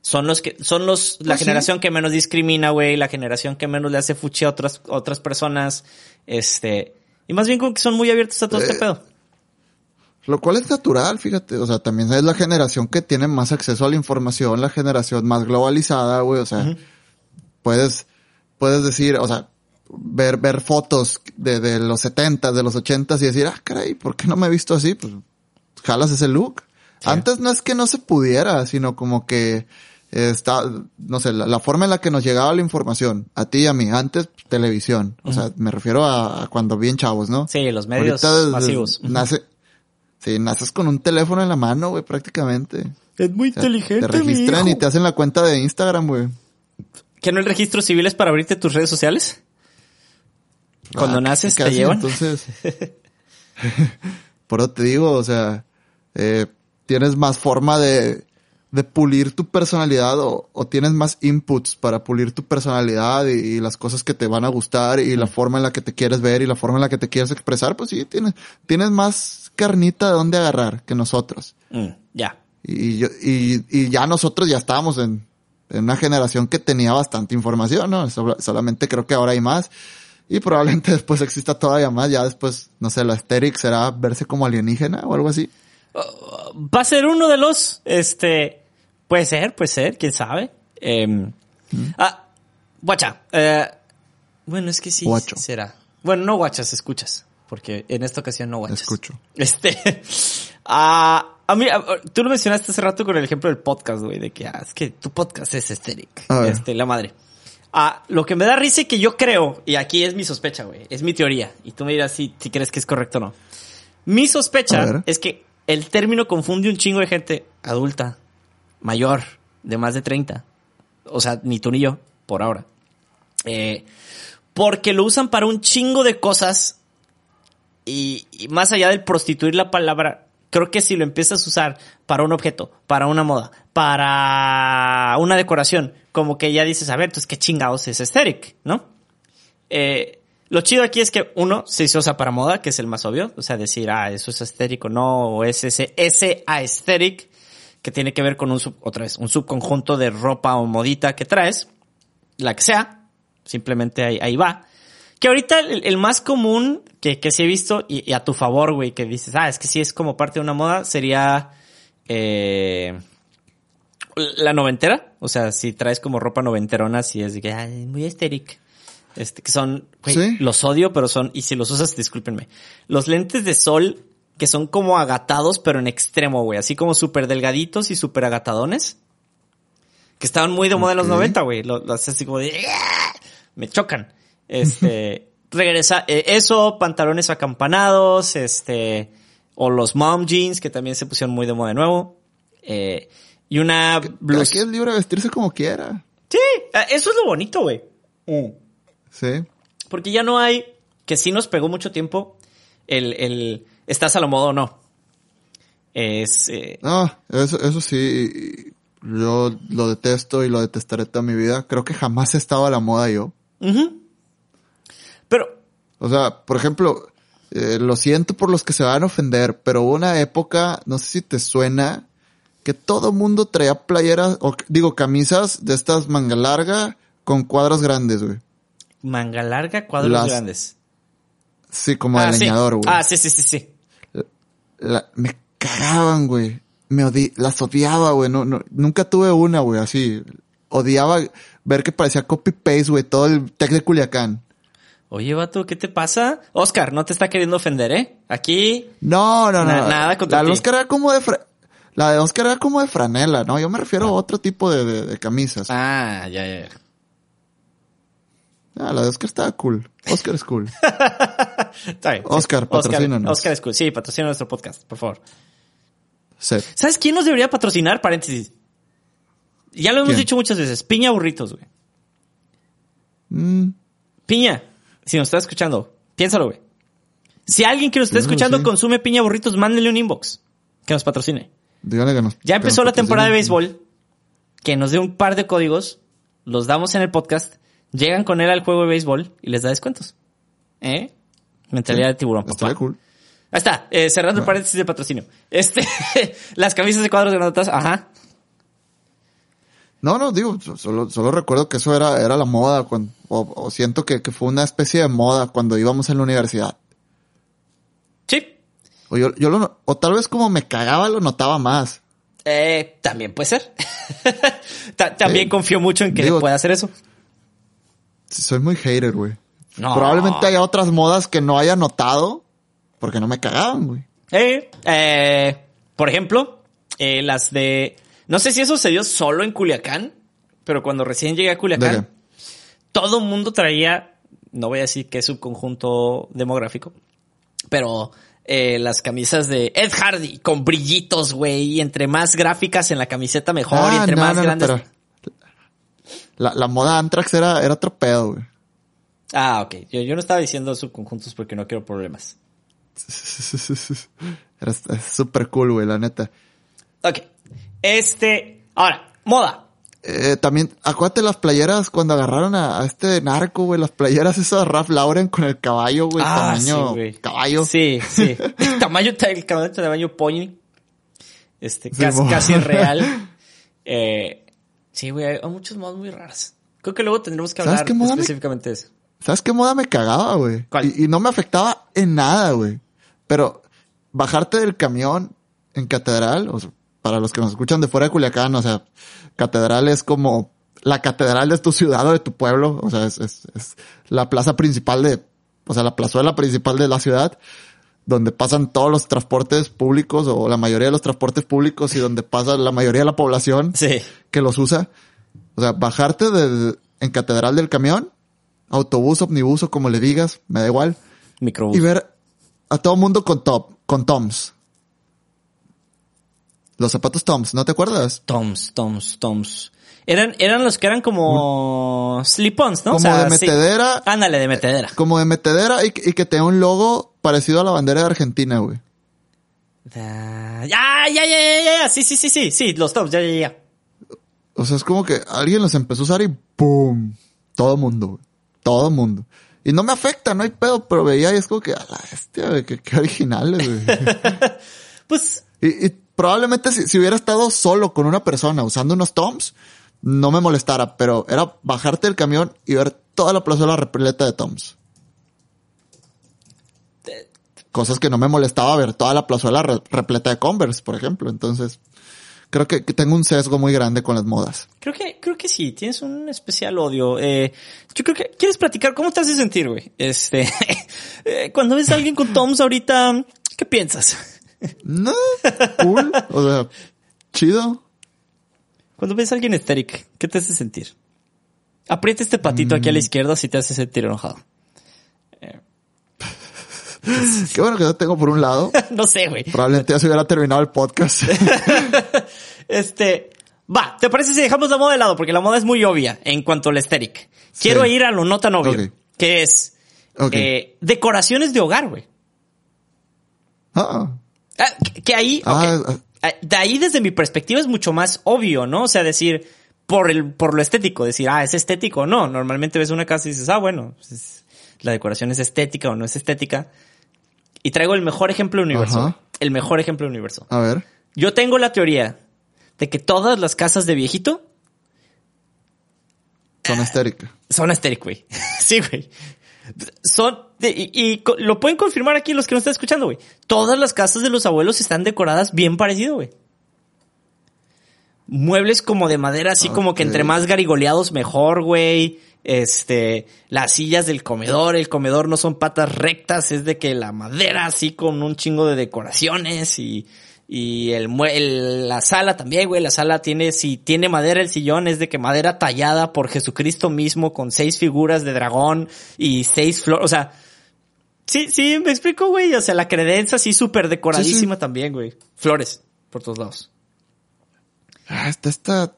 Son los que, son los, la Pues sí. generación que menos discrimina, güey, la generación que menos le hace fuchi a otras, a otras personas, este, y más bien como que son muy abiertos a todo este Eh, pedo. Lo cual es natural, fíjate. O sea, también es la generación que tiene más acceso a la información, la generación más globalizada, güey. O sea, puedes, puedes decir, o sea, ver, ver fotos de, de los 70, de los 80 y decir, ah, caray, ¿por qué no me he visto así? Pues, jalas ese look. Antes no es que no se pudiera, sino como que está, no sé, la, la forma en la que nos llegaba la información, a ti y a mí, antes televisión. O sea, me refiero a, a cuando bien chavos, ¿no? Sí, los medios Ahorita masivos. Nace, sí, naces con un teléfono en la mano, güey, prácticamente. Es muy O sea, Te registran y te hacen la cuenta de Instagram, güey. ¿Que no el registro civil es para abrirte tus redes sociales? Cuando Ah, naces te llevan. Entonces, por eso te digo, o sea, eh, tienes más forma de, de pulir tu personalidad o, o tienes más inputs para pulir tu personalidad y, y las cosas que te van a gustar y la forma en la que te quieres ver y la forma en la que te quieres expresar, pues sí, tienes, tienes más carnita de dónde agarrar que nosotros. Mm, ya. Y, yo, y, y ya nosotros ya estábamos en, en una generación que tenía bastante información, ¿no? Sol- solamente creo que ahora hay más. Y probablemente después exista todavía más. Ya después, no sé, la aesthetic será verse como alienígena o algo así. Va a ser uno de los, este, puede ser, puede ser, quién sabe. Em, Ah, guacha. eh, bueno, es que sí Guacho. será. Bueno, no guachas, escuchas. Porque en esta ocasión no guachas. Escucho. Este, ah, a mí, ah, tú lo mencionaste hace rato con el ejemplo del podcast, güey, de que, ah, es que tu podcast es. A ver. Este, la madre. Ah, lo que me da risa y que yo creo, y aquí es mi sospecha, güey, es mi teoría, y tú me dirás si, si crees que es correcto o no. Mi sospecha es que el término confunde un chingo de gente adulta, mayor, de más de 30. O sea, ni tú ni yo, por ahora. Eh, porque lo usan para un chingo de cosas y, y más allá del prostituir la palabra, creo que si lo empiezas a usar para un objeto, para una moda, para una decoración, como que ya dices, a ver, entonces qué chingados es aesthetic, ¿no? Eh, lo chido aquí es que uno se usa para moda, que es el más obvio, o sea, decir, ah, eso es estético, no, o es ese, ese aesthetic, que tiene que ver con un, sub- otra vez, un subconjunto de ropa o modita que traes, la que sea, simplemente ahí, ahí va. Que ahorita el, más común que, que sí he visto, y, y a tu favor, güey, que dices, ah, es que sí es como parte de una moda, sería eh, la noventera. O sea, si traes como ropa noventerona, si es de que, ay, muy estéric. Este, que son, güey, Sí. los odio, pero son, y si los usas, discúlpenme. Los lentes de sol, que son como agatados, pero en extremo, güey, así como súper delgaditos y súper agatadones. Que estaban muy de moda en los Ok. 90, güey. Los, los así como de, me chocan. Este, regresa, eh, eso, pantalones acampanados, este, o los mom jeans, que también se pusieron muy de moda de nuevo. Eh, y una blusa. Aquí es libre de vestirse como quiera. Sí, eh, eso es lo bonito, güey. Sí. Porque ya no hay, que sí nos pegó mucho tiempo, el, el, estás a la moda o no. Es, eh, No, eso, eso sí. Yo lo detesto y lo detestaré toda mi vida. Creo que jamás he estado a la moda yo. Pero, O sea, por ejemplo, eh, lo siento por los que se van a ofender, pero hubo una época, no sé si te suena, que todo mundo traía playeras, o digo, camisas de estas manga larga con cuadros grandes, güey. Manga larga, cuadros Las- grandes. Sí, como ah, de sí. leñador, güey. Ah, sí, sí, sí, sí. La- me cagaban, güey. Me odi las odiaba, güey. No, no, nunca tuve una, güey, así. Odiaba ver que parecía copy-paste, güey, todo el tech de Culiacán. Oye, vato, ¿qué te pasa? Oscar, no te está queriendo ofender, ¿eh? Aquí, No, no, no. Na- nada contra ti. Oscar era como de fra- La de Oscar era como de franela, ¿no? Yo me refiero a otro tipo de, de- de camisas. Ah. ah, ya, ya, ya. la de Oscar estaba cool. Oscar es cool. Está bien. Oscar, patrocínanos. Oscar, es cool. Sí, patrocina nuestro podcast, por favor. Sí. ¿Sabes quién nos debería patrocinar? Paréntesis. Ya lo hemos ¿Quién? dicho muchas veces. Piña Burritos, güey. Mm, Piña, si nos está escuchando, piénsalo, güey. Si alguien que nos está escuchando sí. consume Piña Burritos, mándele un inbox que nos patrocine. Dígale que nos. Ya empezó la temporada de béisbol. Que nos dé un par de códigos, los damos en el podcast, llegan con él al juego de béisbol y les da descuentos. ¿Eh? Mentalidad de tiburón, papá. Cool. Ahí está, eh, cerrando el paréntesis de patrocinio. Este, las camisas de cuadros de notas, ajá. No, no, digo, so- solo, solo recuerdo que eso era, era la moda, cuando, o, o siento que, que fue una especie de moda cuando íbamos en la universidad. O yo, yo lo, o tal vez como me cagaba lo notaba más. Eh, también puede ser. Ta- también Eh, confío mucho en que digo- pueda hacer eso. Soy muy hater, güey. No. Probablemente haya otras modas que no haya notado porque no me cagaban, güey. Eh, eh, por ejemplo, eh, las de... No sé si eso se dio solo en Culiacán, pero cuando recién llegué a ¿De Culiacán, todo el mundo traía, no voy a decir qué subconjunto demográfico, pero eh, las camisas de Ed Hardy con brillitos, güey, y entre más gráficas en la camiseta mejor, y Ah, entre no, más no, grandes... la, la moda Antrax era, era otro pedo, güey. Ah, ok. Yo, yo no estaba diciendo subconjuntos porque no quiero problemas. Era súper cool, güey, la neta. Ok. Este, ahora, moda. Eh, también, acuérdate las playeras cuando agarraron a, a este narco, güey, las playeras esas Ralph Lauren con el caballo, güey, Ah, tamaño sí, caballo. Sí, sí. El tamaño, el tamaño, tamaño pony. Este, Sí, casi, casi real. Eh, sí, güey, hay muchos modos muy raros. Creo que luego tendremos que ¿Sabes hablar me- específicamente de eso. ¿Sabes qué moda me cagaba, güey? ¿Cuál? Y, y no me afectaba en nada, güey. Pero bajarte del camión en Catedral, o sea, para los que nos escuchan de fuera de Culiacán, o sea, Catedral es como la catedral de tu ciudad o de tu pueblo, o sea, es, es, es la plaza principal de, o sea, la plazuela principal de la ciudad, donde pasan todos los transportes públicos o la mayoría de los transportes públicos y donde pasa la mayoría de la población Sí. que los usa. O sea, bajarte de, en Catedral del camión, autobús, omnibus o como le digas, me da igual, Microbús. y ver a todo mundo con top, con Toms. Los zapatos Toms, ¿no te acuerdas? Toms, Toms, Toms. Eran, eran los que eran como slip-ons, ¿no? Como de sí. metedera. Ándale, de metedera. Como de metedera y, que- y que tenga un logo parecido a la bandera de Argentina, güey. Da- Ya, ya, ya, ya, ya, ya. Sí, sí, sí, sí, sí, los tops, ya, ya, ya. O sea, es como que alguien los empezó a usar y ¡boom! Todo mundo, güey. Todo mundo. Y no me afecta, no hay pedo, pero veía y es como que, a la bestia, güey, qué, qué originales, güey. Pues, Y, y probablemente si, hubiera estado solo con una persona usando unos Toms, no me molestara, pero era bajarte del camión y ver toda la plazuela repleta de Toms. Cosas que no me molestaba ver toda la plazuela re- repleta de Converse, por ejemplo. Entonces, creo que, que tengo un sesgo muy grande con las modas. creo que, creo que sí, tienes un especial odio. Eh, yo creo que, ¿quieres platicar? ¿Cómo te hace sentir, güey? Este, eh, cuando ves a alguien con Toms ahorita, ¿qué piensas? No, cool. O sea, chido. Cuando ves a alguien estéric, ¿qué te hace sentir? Aprieta este patito aquí a la Mm. izquierda si te hace sentir enojado. Qué bueno que no tengo por un lado. no sé, güey. Probablemente ya se hubiera terminado el podcast. Este, va, ¿te parece si dejamos la moda de lado? Porque la moda es muy obvia en cuanto al aesthetic. Quiero Sí. ir a lo no tan obvio, que es eh, decoraciones de hogar, güey. Ah, Ah, que, ahí, Ah. Ah, de ahí desde mi perspectiva es mucho más obvio, ¿no? O sea, decir, por el, por lo estético, decir, ah, es estético. No, normalmente ves una casa y dices, ah, bueno, pues es- la decoración es estética o no es estética. Y traigo el mejor ejemplo del universo. Ajá. El mejor ejemplo del universo. a ver. Yo tengo la teoría de que todas las casas de viejito Son estéricas. son estéricas, güey. sí, güey. Son, y, lo pueden confirmar aquí los que nos están escuchando, güey. Todas las casas de los abuelos están decoradas bien parecido, güey. Muebles como de madera, así como que entre más garigoleados mejor, güey. Este, las sillas del comedor, el comedor no son patas rectas, es de que la madera así con un chingo de decoraciones y, y el, mue- el- la sala también, güey, la sala tiene, si tiene madera el sillón, es de que madera tallada por Jesucristo mismo con seis figuras de dragón y seis flores, o sea, sí, sí, me explico, güey, o sea, la credencia así súper decoradísima también, güey. Flores por todos lados. Ah, está esta.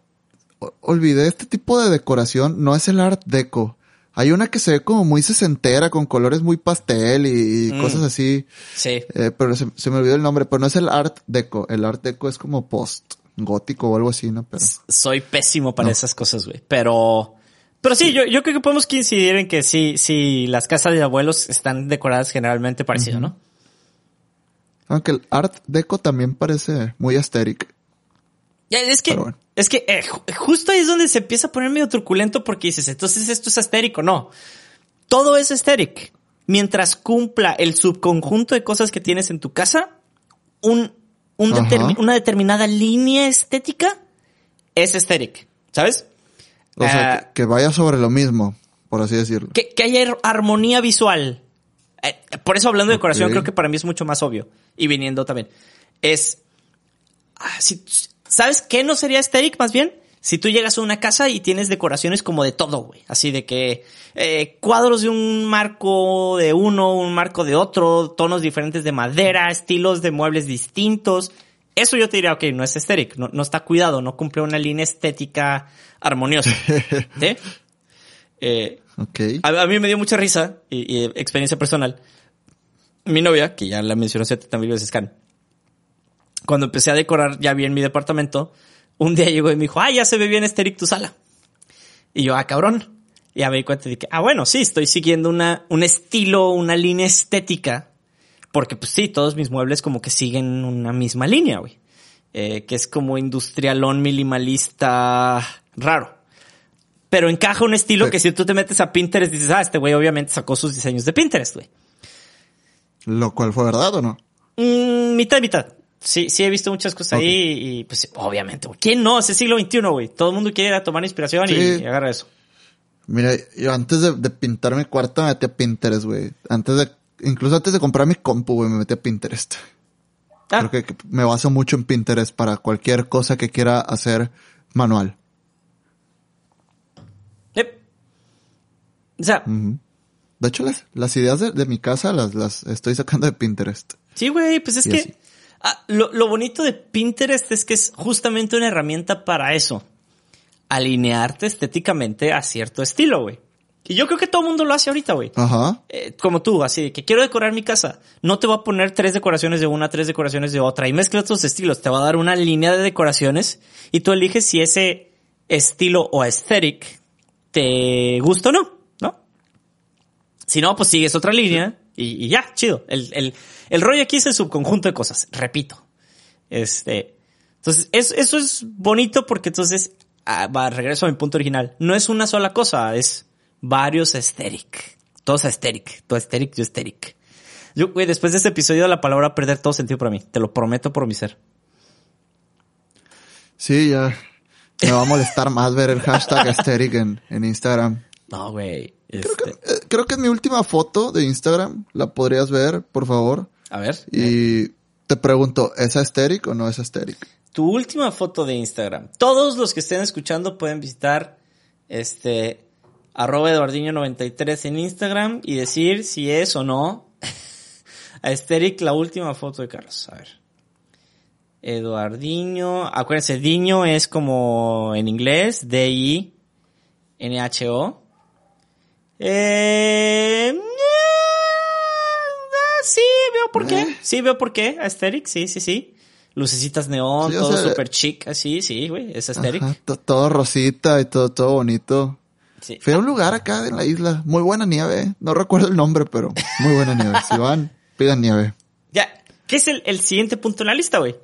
o- Olvidé este tipo de decoración. No es el art deco. Hay una que se ve como muy sesentera, con colores muy pastel y, y Mm. cosas así. Sí. Eh, pero se, se me olvidó el nombre. Pero no es el art deco. El art deco es como post gótico o algo así, ¿no? Pero. soy pésimo para No. esas cosas, güey. Pero, pero sí, yo, yo creo que podemos coincidir en que sí, sí, las casas de abuelos están decoradas generalmente parecido, ¿no? Aunque el art deco también parece muy asteric. Ya, es que, bueno. Es que eh, ju- justo ahí es donde se empieza a poner medio truculento porque dices, entonces esto es astérico. No. Todo es estérico. Mientras cumpla el subconjunto de cosas que tienes en tu casa, un, una determinada línea estética es estérico. ¿Sabes? O sea, Ah, que, que vaya sobre lo mismo, por así decirlo. que, que haya ar- armonía visual. Eh, por eso hablando de decoración, Ok. creo que para mí es mucho más obvio. Y viniendo también. Es. ah, si- ¿Sabes qué no sería aesthetic más bien? Si tú llegas a una casa y tienes decoraciones como de todo, güey. Así de que eh, cuadros de un marco de uno, un marco de otro, tonos diferentes de madera, estilos de muebles distintos. Eso yo te diría, ok, no es aesthetic, no, no está cuidado, no cumple una línea estética armoniosa. ¿Sí? Eh, Ok. a, a mí me dio mucha risa y, y experiencia personal. Mi novia, que ya la mencionó 70 mil veces, Can, cuando empecé a decorar ya bien mi departamento, un día llegó y me dijo, ah, ya se ve bien tu sala. Y yo, ah, cabrón. Y ya me di cuenta de que, ah, bueno, sí, estoy siguiendo una, un estilo, una línea estética. Porque, pues sí, todos mis muebles como que siguen una misma línea, güey. Eh, que es como industrialón minimalista raro. Pero encaja un estilo Sí. que si tú te metes a Pinterest dices, ah, este güey obviamente sacó sus diseños de Pinterest, güey. Lo cual fue verdad o no? Mm, mitad mitad. Sí, sí he visto muchas cosas ahí y pues obviamente, güey. ¿Quién no? Es el siglo XXI, güey. Todo el mundo quiere ir a tomar inspiración y, Sí. y agarra eso. Mira, yo antes de, de pintar mi cuarto me metí a Pinterest, güey. Antes de, incluso antes de comprar mi compu, güey, me metí a Pinterest. Ah, Creo que, me baso mucho en Pinterest para cualquier cosa que quiera hacer manual. yep. O sea. De hecho, las, las ideas de, de mi casa las, las estoy sacando de Pinterest. Sí, güey, pues es Y que así. Ah, lo, lo bonito de Pinterest es que es justamente una herramienta para eso. Alinearte estéticamente a cierto estilo, güey. Y yo creo que todo el mundo lo hace ahorita, güey. Ajá. Eh, como tú, así de que quiero decorar mi casa. No te voy a poner tres decoraciones de una, tres decoraciones de otra y mezcla tus estilos. Te va a dar una línea de decoraciones y tú eliges si ese estilo o aesthetic te gusta o no, ¿no? Si no, pues sigues otra línea y, ya, chido. El, el, el rollo aquí es el subconjunto de cosas, repito. Este, entonces, es- eso es bonito porque entonces, ah, va, regreso a mi punto original. No es una sola cosa, es varios aesthetic. Todos aesthetic. Todo aesthetic, yo aesthetic. Yo, güey, después de este episodio la palabra perder todo sentido para mí. Te lo prometo por mi ser. Sí, ya. Me va a molestar más ver el hashtag aesthetic en, en Instagram. No, güey. Creo este, que, eh, creo que es mi última foto de Instagram. La podrías ver, por favor. a ver. Y te pregunto, ¿es aesthetic o no es aesthetic? tu última foto de Instagram. Todos los que estén escuchando pueden visitar este arroba eduardiño93 en Instagram y decir si es o no aesthetic la última foto de Carlos. A ver. Eduardiño. Acuérdense, Diño es como en inglés, D-I-N-H-O. Eh, ah, sí, veo por qué. Eh. Sí, veo por qué. Aesthetic, sí, sí, sí. Lucecitas neón, Sí, o todo sea, super chic, así, sí, güey, es aesthetic. Ajá, to- todo rosita y todo, todo bonito. Sí. Fui a un lugar acá en la isla. Muy buena nieve. eh. No recuerdo el nombre, pero muy buena nieve. Si van, pidan nieve. Ya, ¿qué es el, el siguiente punto en la lista, güey?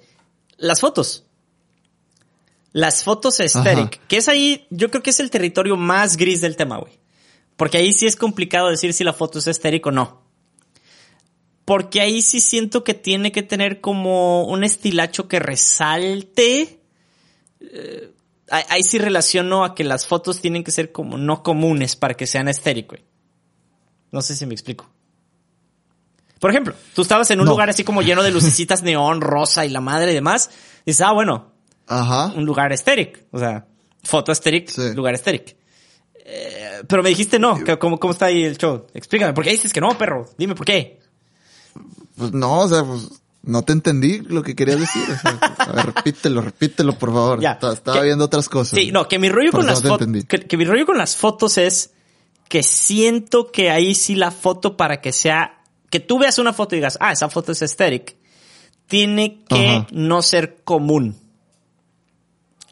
Las fotos. las fotos aesthetic, que es ahí, yo creo que es el territorio más gris del tema, güey. Porque ahí sí es complicado decir si la foto es aesthetic o no. Porque ahí sí siento que tiene que tener como un estilacho que resalte. Eh, ahí sí relaciono a que las fotos tienen que ser como no comunes para que sean güey. No sé si me explico. Por ejemplo, tú estabas en un No. lugar así como lleno de lucecitas neón, rosa y la madre y demás. Dices, ah, bueno, Ajá. un lugar estéric. O sea, foto estéric, Sí. lugar estéric. Eh, pero me dijiste no. ¿Cómo, ¿Cómo está ahí el show? Explícame. ¿Por qué dices que no, perro? Dime por qué. Pues no, o sea, pues no te entendí lo que querías decir. o sea, a ver, repítelo, repítelo, por favor. Ya. Estaba, Que- viendo otras cosas. Sí, no, que mi rollo con las no fotos. Que, que mi rollo con las fotos es que siento que ahí sí la foto para que sea. Que tú veas una foto y digas, ah, esa foto es estéric. Tiene que Ajá. no ser común.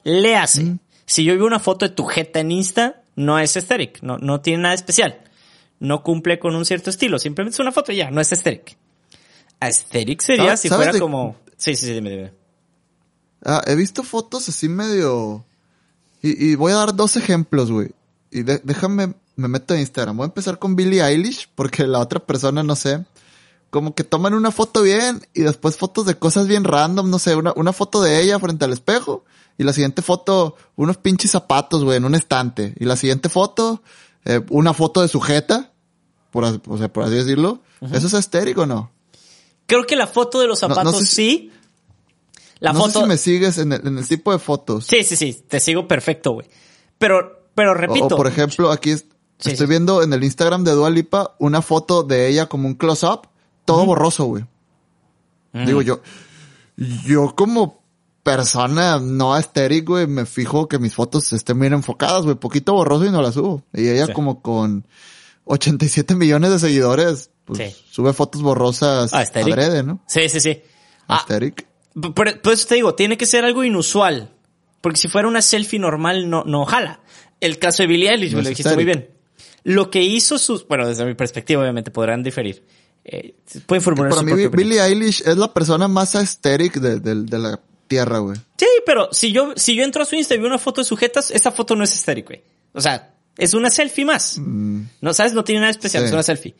Léase. Mm. Si yo veo una foto de tu jeta en Insta, no es estéric. No, no tiene nada especial. No cumple con un cierto estilo. Simplemente es una foto y ya, no es estéric. Aesthetic sería ¿Sabes- si fuera de- como. Sí, sí, sí, dime, dime. Ah, he visto fotos así medio... Y, y voy a dar dos ejemplos, güey. Y de- déjame, me meto a Instagram. Voy a empezar con Billie Eilish, porque la otra persona, no sé, como que toman una foto bien y después fotos de cosas bien random, no sé, una, una foto de ella frente al espejo y la siguiente foto, unos pinches zapatos, güey, en un estante. Y la siguiente foto, eh, una foto de sujeta, por, o sea, por así decirlo. ¿Eso es estérico o no? Creo que la foto de los No- no zapatos sé si- sí. La no foto. sé si me sigues en el, en el tipo de fotos. Sí, sí, sí. Te sigo perfecto, güey. Pero, pero repito. O, por ejemplo, aquí es- Sí, estoy sí. viendo en el Instagram de Dua Lipa una foto de ella como un close-up, todo borroso, güey. Digo yo, yo como persona no estéril, güey, me fijo que mis fotos estén bien enfocadas, güey, poquito borroso y no las subo. Y ella Sí. como con 87 millones de seguidores, pues Sí. sube fotos borrosas Ah, estéril. adrede, ¿no? Sí, sí, sí. Ah, Estéril. por, por eso te digo, tiene que ser algo inusual. Porque si fuera una selfie normal, no, no jala. El caso de Billie Eilish, No me lo dijiste muy bien. Lo que hizo sus, bueno, desde mi perspectiva, obviamente, podrán diferir. Eh, pueden formular Para su mí. Billie Eilish es la persona más de, de- de la tierra, güey. Sí, pero si yo, si yo entro a su Insta y veo una foto de sujetas, esa foto no es estéril, güey. O sea, es una selfie más. No, ¿sabes? No tiene nada especial, Mm. Sí. es una selfie.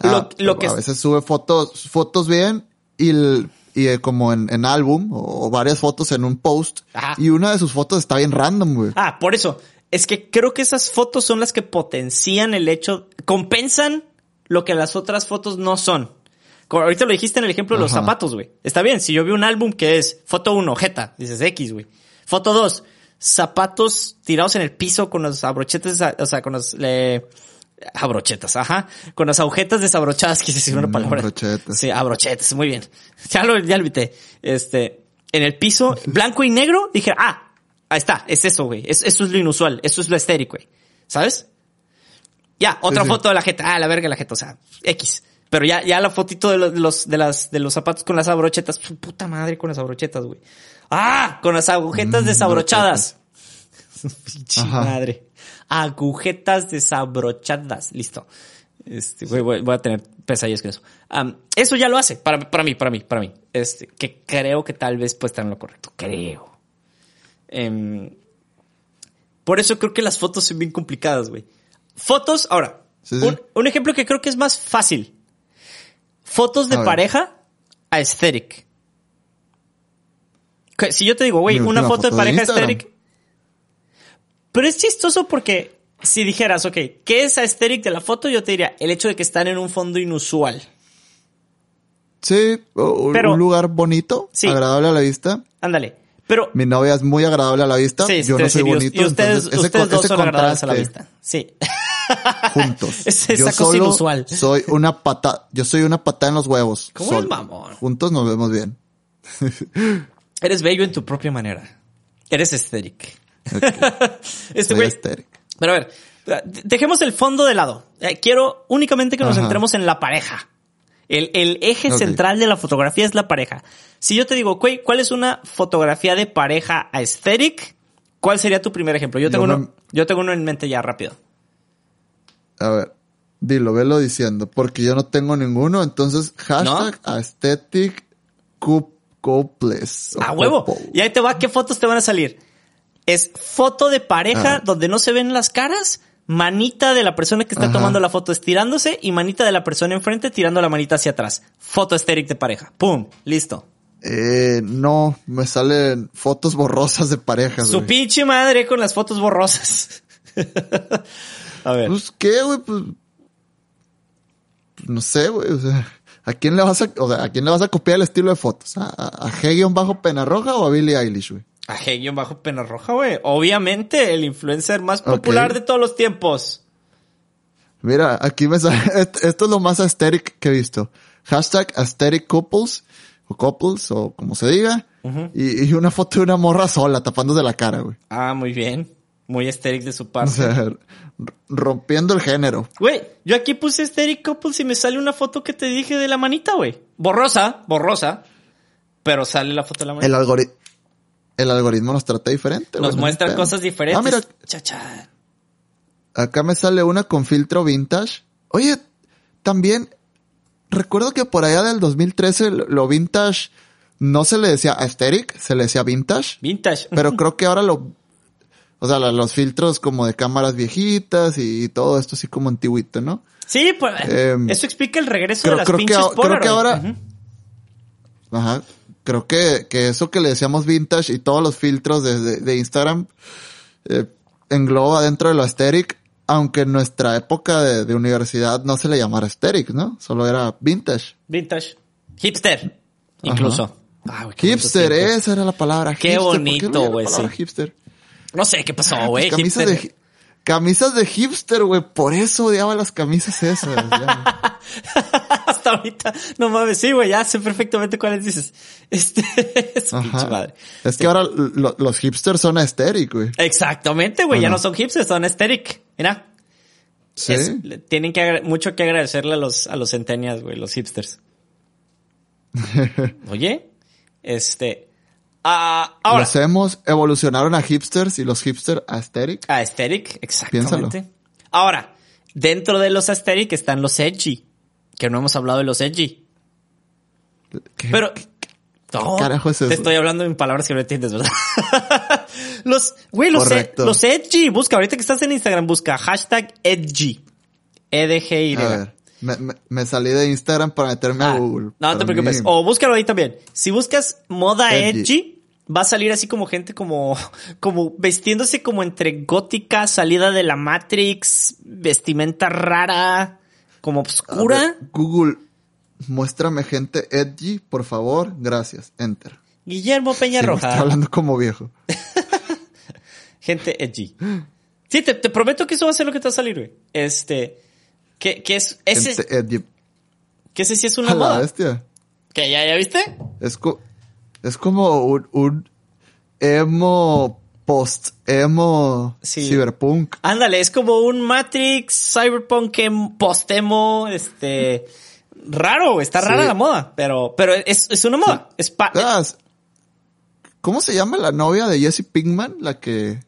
Ah, lo, lo que a veces sube fotos, fotos bien y, el- y eh, como en, en álbum o, varias fotos en un post Ajá. y una de sus fotos está bien random, güey. Ah, por eso. Es que creo que esas fotos son las que potencian el hecho, compensan lo que las otras fotos no son. Como ahorita lo dijiste en el ejemplo de los Ajá. zapatos, güey. Está bien, si yo veo un álbum que es foto 1, jeta, dices X, güey. Foto 2, zapatos tirados en el piso con los abrochetes, o sea, con los... le- abrochetas, ajá. Con las agujetas desabrochadas, quise decir una Mm, palabra. abrochetas. Sí, abrochetas, muy bien. Ya lo, ya lo. Este, en el piso, blanco y negro, dije, ah, ahí está, es eso, güey. Es- eso es lo inusual, eso es lo estéril, güey. ¿Sabes? Ya, otra sí. foto de la jeta, ah, la verga la jeta, o sea, X. Pero ya, ya la fotito de los, de las, de los zapatos con las abrochetas, puta madre con las abrochetas, güey. Ah, con las agujetas Mm, desabrochadas. Pinche madre. Agujetas desabrochadas. Listo. Este, voy, voy- voy a tener pesadillas con eso. Eso ya lo hace. Para, para mí, para mí, para mí. Este, que creo que tal vez puede estar en lo correcto. Creo. Em, por eso creo que las fotos son bien complicadas, güey. Fotos, ahora. Sí, sí. Un, un ejemplo que creo que es más fácil. Fotos de A pareja a aesthetic. Que Si yo te digo, güey, una foto, de foto de pareja Instagram. aesthetic. Pero es chistoso porque si dijeras, ok, ¿qué es aesthetic de la foto? Yo te diría, el hecho de que están en un fondo inusual. Sí, o- Pero- un lugar bonito, Sí. agradable a la vista. Ándale. Pero Mi novia es muy agradable a la vista. Sí, yo no soy bonito. Y ustedes, entonces ese, ustedes co- dos ese son agradables a la vista. Sí. juntos. Es esa yo cosa solo inusual. soy una pata, yo soy una patada en los huevos. ¿Cómo solo. es mamón? Juntos nos vemos bien. Eres bello en tu propia manera. Eres estético. este güey. Pero a ver, dejemos el fondo de lado. Eh, quiero únicamente que nos Ajá. centremos en la pareja. El, el eje central de la fotografía es la pareja. Si yo te digo, güey, ¿cuál es una fotografía de pareja aesthetic? ¿Cuál sería tu primer ejemplo? Yo tengo, Yo uno, me- yo tengo uno en mente ya rápido. A ver, dilo, velo diciendo, porque yo no tengo ninguno, entonces hashtag aesthetic coup- couples. A huevo. couple. Y ahí te va, ¿qué fotos te van a salir? Es foto de pareja Ah. donde no se ven las caras, manita de la persona que está Ajá. tomando la foto estirándose y manita de la persona enfrente tirando la manita hacia atrás. Foto estéril de pareja. ¡Pum! Listo. Eh, no, me salen fotos borrosas de parejas. Su güey. pinche madre con las fotos borrosas. A ver. Pues, ¿qué, güey? Pues, pues, no sé, güey. O sea, ¿a quién le vas a, o sea, ¿a quién le vas a copiar el estilo de fotos? ¿A, a, a G-Bajo Pena Roja o a Billie Eilish, güey? A G bajo pena roja, güey. Obviamente, el influencer más popular de todos los tiempos. Mira, aquí me sale, esto, es lo más aesthetic que he visto. Hashtag aesthetic couples, o couples, o como se diga. y, y una foto de una morra sola, tapándose la cara, güey. Ah, muy bien. Muy estéril de su O parte. sea, r- rompiendo el género. Güey, yo aquí puse Aesthetic Couples y me sale una foto que te dije de la manita, güey. Borrosa, borrosa. Pero sale la foto de la manita. El algoritmo, el algoritmo nos trata diferente, Nos muestra cosas diferentes. Ah, mira, Chacha. Acá me sale una con filtro vintage. Oye, también recuerdo que por allá del 2013 lo lo vintage no se le decía aesthetic, se le decía vintage. Vintage. Pero creo que ahora lo, o sea, los filtros como de cámaras viejitas y todo esto así como antiguito, ¿no? Sí, pues, Em, eso explica el regreso creo- de las creo que pinches a- creo que ahora-. Ajá. Creo que, que eso que le decíamos vintage y todos los filtros de, de- de Instagram eh, engloba dentro de lo aesthetic, aunque en nuestra época de, de universidad no se le llamara aesthetic, ¿no? Solo era vintage. Vintage. Hipster. Incluso. Ah, Hipster, esa era la palabra. Qué hipster. ¿Por bonito, güey, sí. hipster? No sé qué pasó, Pues güey. camisas Hipster. de, camisas de hipster, güey. Por eso odiaba las camisas esas. ya. Hasta ahorita. No mames, sí, güey, ya sé perfectamente cuáles dices. Este, es madre. Es que ahora lo- los hipsters son aesthetic, güey. Exactamente, güey, ya no son hipsters, son aesthetic. Mira. Sí. Es- tienen que mucho que agradecerle a los, a los centennials, güey, los hipsters. Oye, este. Ah, ahora. Los emos evolucionaron a hipsters y los hipsters a aesthetic. Aesthetic, exactamente. Ahora, dentro de los aesthetic están los edgy. Que no hemos hablado de los edgy. ¿Qué- Pero. qué- No, carajo es Te estoy hablando en palabras que no entiendes, ¿verdad? los, güey, los, e- los edgy. Busca, ahorita que estás en Instagram, busca hashtag edgy. E EDGY. A ver, me, me- me salí de Instagram para meterme Ah, a Google. no te Para preocupes. mí- O búscalo ahí también. Si buscas moda edgy, Edgy. Va a salir así como gente como, como vestiéndose como entre gótica, salida de la Matrix, vestimenta rara, como A oscura. ver, Google, muéstrame gente edgy, por favor. Gracias. Enter. Guillermo Peña Sí, está hablando como viejo. Gente edgy. Sí, te, te prometo que eso va a ser lo que te va a salir, güey. Este, que, que es, ese, Gente edgy. que ese sí es una A la moda. bestia. ¿Que ya, ya viste? Es, es como un, un emo post emo Sí. cyberpunk. Ándale, es como un Matrix, Cyberpunk, em- post-emo, este... Raro, está rara Sí. la moda, pero, pero es, es una moda. Es pa- Ah, s- ¿Cómo se llama la novia de Jesse Pinkman? La que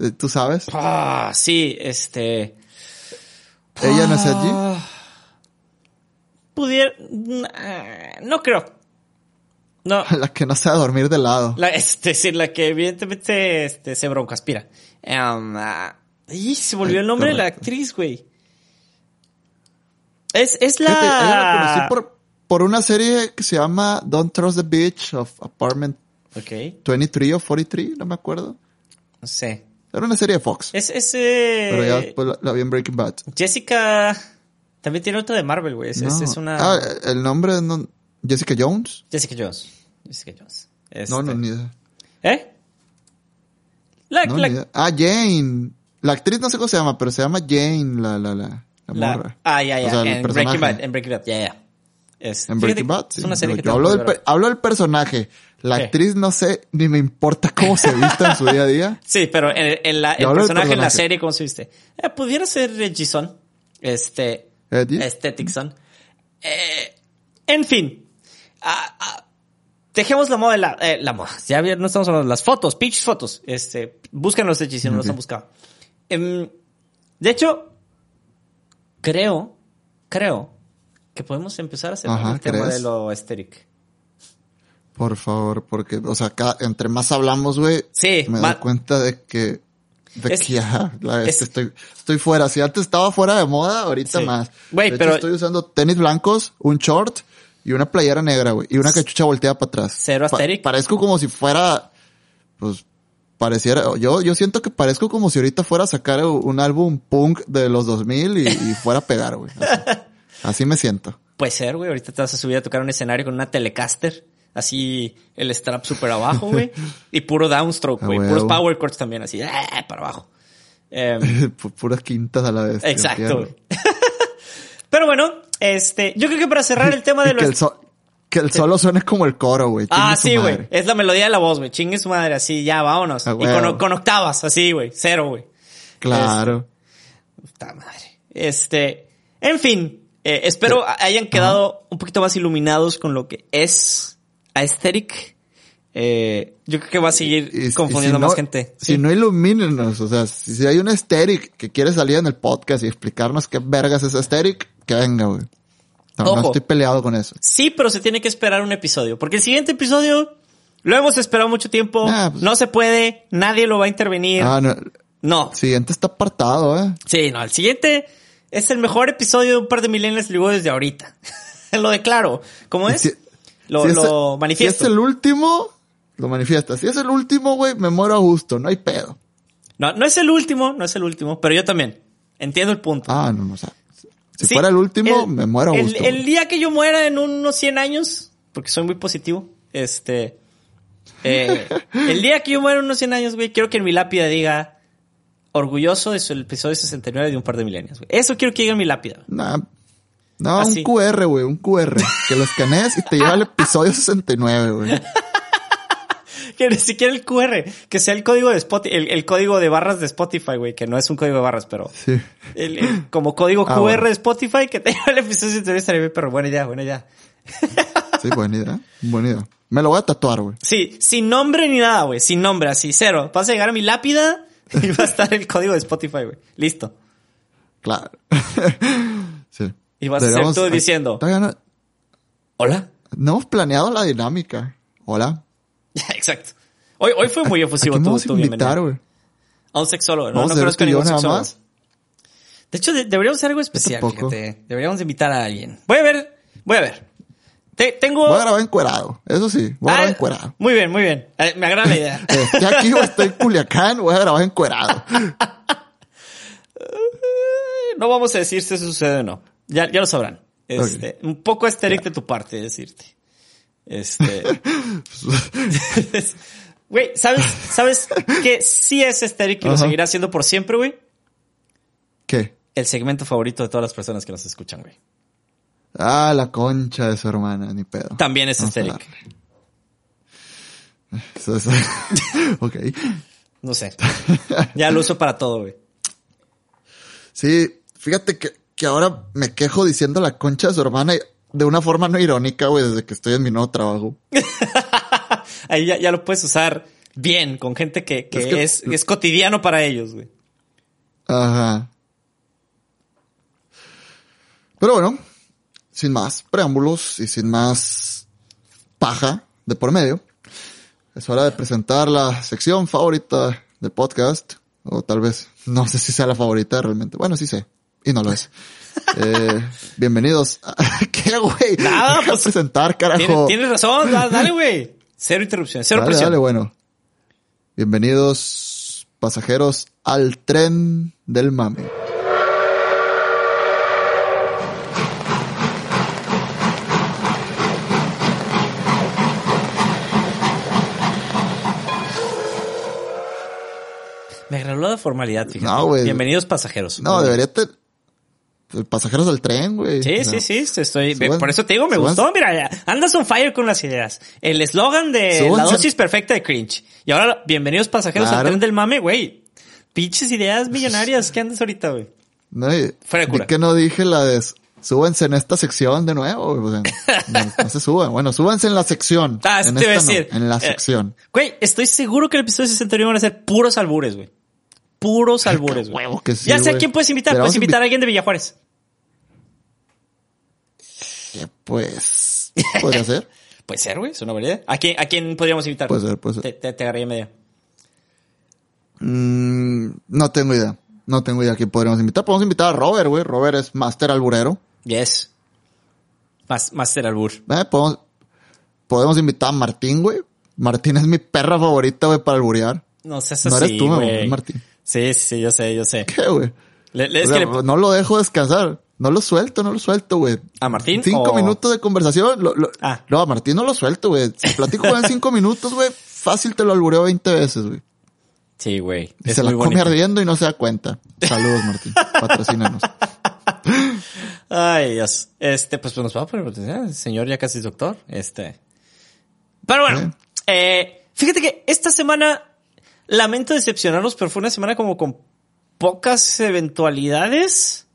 eh, tú sabes. Ah, sí, este... Ella no es edgy. Ah, Pudiera... nah, No creo. No, La que no sabe dormir de lado. la, es decir, la que evidentemente este, se broncaspira. Um, ah, y se volvió el nombre de la actriz, güey. Es, es Fíjate, la conocí por, por una serie que se llama Don't Trust the Beach of Apartment Ok, 23 o 43, no me acuerdo. no sé. Era una serie de Fox. Es, es eh, pero ya después la, la vi en Breaking Bad. Jessica también tiene otra de Marvel, güey. Es, es- es una Ah, el nombre no... Jessica Jones. Jessica Jones. Jessica Jones. Este- No, no, ni idea. ¿Eh? La, No, la- ni idea. Ah, Jane. La actriz no sé cómo se llama, pero se llama Jane, la, la, la, la, la- morra. ah, ya, ya. O sea, el en. Breaking Bad, en Breaking Bad, ya, ya. Es, En Breaking Bad, Es sí. una serie que yo hablo del, hablo personaje. La ¿Qué? actriz no sé, ni me importa cómo se vista en su día a día. Sí, pero en, en la, el personaje, en la serie, ¿cómo se viste? Eh, pudiera ser Regison. Este. Aesthetic Son. Eh, en fin. Ah, ah, dejemos la moda de la, eh, la moda. Ya no estamos hablando de las fotos, pinches fotos. Este, búsquenlos de si no los han buscado. Em, de hecho, creo, creo que podemos empezar a hacer Ajá, el tema ¿crees? de lo aesthetic. Por favor, porque, o sea, cada- entre más hablamos, güey, Sí, me doy cuenta de que, de Es- que ya, la- es- estoy, estoy fuera. Si antes estaba fuera de moda, ahorita Sí. más. Güey, hecho, pero- estoy usando tenis blancos, un short y una playera negra, güey, y una cachucha volteada para atrás. Cero Pa- parezco como si fuera, pues, pareciera, yo, yo siento que parezco como si ahorita fuera a sacar un álbum punk de los 2000 y, y fuera a pegar, güey. Así, Así me siento. Puede ser, güey. Ahorita te vas a subir a tocar un escenario con una Telecaster. Así, el strap súper abajo, güey. y puro downstroke, güey. Puros power chords también, así, ¡eh! para abajo. Em, Pu- Puras quintas a la vez. exacto. Pero bueno, este, yo creo que para cerrar el tema de Y que, el los... so- que el solo suene como el coro, güey. Ah, sí, güey. Es la melodía de la voz, güey. Chingue su madre, así, ya, vámonos. Ah, y con, octavas, así, güey. Cero, güey. Claro. Puta madre. Este, en fin, eh, espero hayan quedado un poquito más iluminados con lo que es aesthetic. Eh, yo creo que va a seguir Y- confundiendo si más no- gente. Si Sí. no ilumínenos, o sea, si, si hay un aesthetic que quiere salir en el podcast y explicarnos qué vergas es aesthetic, que venga, güey. No, no estoy peleado con eso. Sí, pero se tiene que esperar un episodio. Porque el siguiente episodio lo hemos esperado mucho tiempo. Pues- no se puede. Nadie lo va a intervenir. Ah, no. no. Siguiente está apartado, eh. Sí, no. El siguiente es el mejor episodio de un par de milenios digo desde ahorita. lo declaro. ¿Cómo es? si- lo si lo el- manifiesto. Si es el último, lo manifiesta. Si es el último, güey, me muero a gusto, no hay pedo. No, no es el último, no es el último, pero yo también. Entiendo el punto. Ah, no, no, o sea, si Sí, fuera el último, el- me muero el- gusto. El, día que yo muera en unos 100 años, porque soy muy positivo, este... eh, el día que yo muera en unos 100 años, güey, quiero que en mi lápida diga orgulloso de su episodio 69 de un par de milenios, güey. Eso quiero que diga en mi lápida. Nah, no, Así. un QR, güey, un QR. que lo escanees y te lleva al episodio 69, güey. Que ni siquiera el QR, que sea el código de Spotify, el, el código de barras de Spotify, güey, que no es un código de barras, pero Sí. el- el- como código Ah, QR bueno. de Spotify que te lleva el episodio 69 estaría bien, pero buena idea, buena idea. Sí, buena idea. Buena idea. Me lo voy a tatuar, güey. Sí, sin nombre ni nada, güey. Sin nombre, así, cero. Vas a llegar a mi lápida y va a estar el código de Spotify, güey. Listo. Claro. sí. Y vas a ser tú diciendo- ¿Hola? no hemos planeado la dinámica. Hola. Exacto. Hoy, hoy fue muy ¿A efusivo tu, vamos a tu invitar, bienvenida. güey? A un sexólogo. No, no a y yo ningún sexólogo. más. De hecho, de- deberíamos hacer algo especial, fíjate. Deberíamos invitar a alguien. Voy a ver, voy a ver. Te- tengo... Voy a grabar encuerado. Eso sí, voy a Ah, grabar encuerado. muy bien, muy bien. Eh, me agrada la idea. Estoy aquí o estoy en Culiacán, voy a grabar encuerado. no vamos a decir si eso sucede o no. Ya, ya lo sabrán. Este, Un poco estéril de tu parte decirte. Este. Güey, ¿sabes, ¿sabes qué sí es estéril y lo seguirá siendo por siempre, güey? ¿Qué? El segmento favorito de todas las personas que nos escuchan, güey. Ah, la concha de su hermana, ni pedo. También es estéril. Eso es- ok. No sé. Ya lo uso para todo, güey. Sí, fíjate que, que ahora me quejo diciendo la concha de su hermana y- de una forma no irónica, güey, desde que estoy en mi nuevo trabajo. Ahí ya, ya lo puedes usar bien, con gente que, que Es que- es, es cotidiano para ellos, güey. Ajá. Pero bueno, sin más preámbulos y sin más paja de por medio, es hora de presentar la sección favorita del podcast. O tal vez, no sé si sea la favorita realmente. Bueno, sí sé. Y no lo es. Eh, bienvenidos. ¿Qué, güey? Nada, pues, presentar, carajo. Tienes, tienes razón, da- dale, güey. Cero interrupción, cero Dale, presión. dale, bueno. Bienvenidos, pasajeros, al tren del mame. Me agradó la formalidad, fíjate. No, güey. Bienvenidos pasajeros. No, debería tener pasajeros del tren, güey. Sí, sí, sí, estoy, suban- por eso te digo, me suban- gustó, mira, andas on fire con las ideas. El eslogan de la Súbanse- dosis perfecta de cringe. Y ahora, bienvenidos pasajeros al Claro. tren del mame, güey. Pinches ideas millonarias, ¿qué andas ahorita, güey? No, Fuera de cura. que no dije la de súbanse en esta sección de nuevo, güey. O sea, no, no se suban. Bueno, súbanse en la sección. Ah, en esta no, decir. en la Eh, sección. Güey, estoy seguro que el episodio 61 van a ser puros albures, güey. Puros albures, güey. huevo que sí, ya sé a quién puedes invitar. Puedes invitar a alguien de Villajuárez. Eh, Pues, podría ser. Puede ser, güey, es una buena idea. ¿A quién, ¿A quién podríamos invitar? Puede ser, puede ser. Te, te, te agarré media. Mm, no tengo idea. No tengo idea a quién podríamos invitar. Podemos invitar a Robert, güey. Robert es máster alburero. Yes. Master Albur. Eh, podemos, podemos invitar a Martín, güey. Martín es mi perra favorita, güey, para alburear. No seas No así, eres tú, güey. Martín. Sí, sí, yo sé, yo sé. ¿Qué, güey? O sea, le- No lo dejo descansar. No lo suelto, no lo suelto, güey. ¿A Martín Cinco o- minutos de conversación. lo- lo- Ah. No, a Martín no lo suelto, güey. Si platico con él cinco minutos, güey, fácil te lo albureo 20 veces, güey. Sí, güey. Y Es se la come bonito. ardiendo y no se da cuenta. Saludos, Martín. Patrocínanos. Ay, Dios. Este, pues nos va a poner, señor ya casi es doctor. Este. Pero bueno, eh, fíjate que esta semana, lamento decepcionarlos, pero fue una semana como con pocas eventualidades.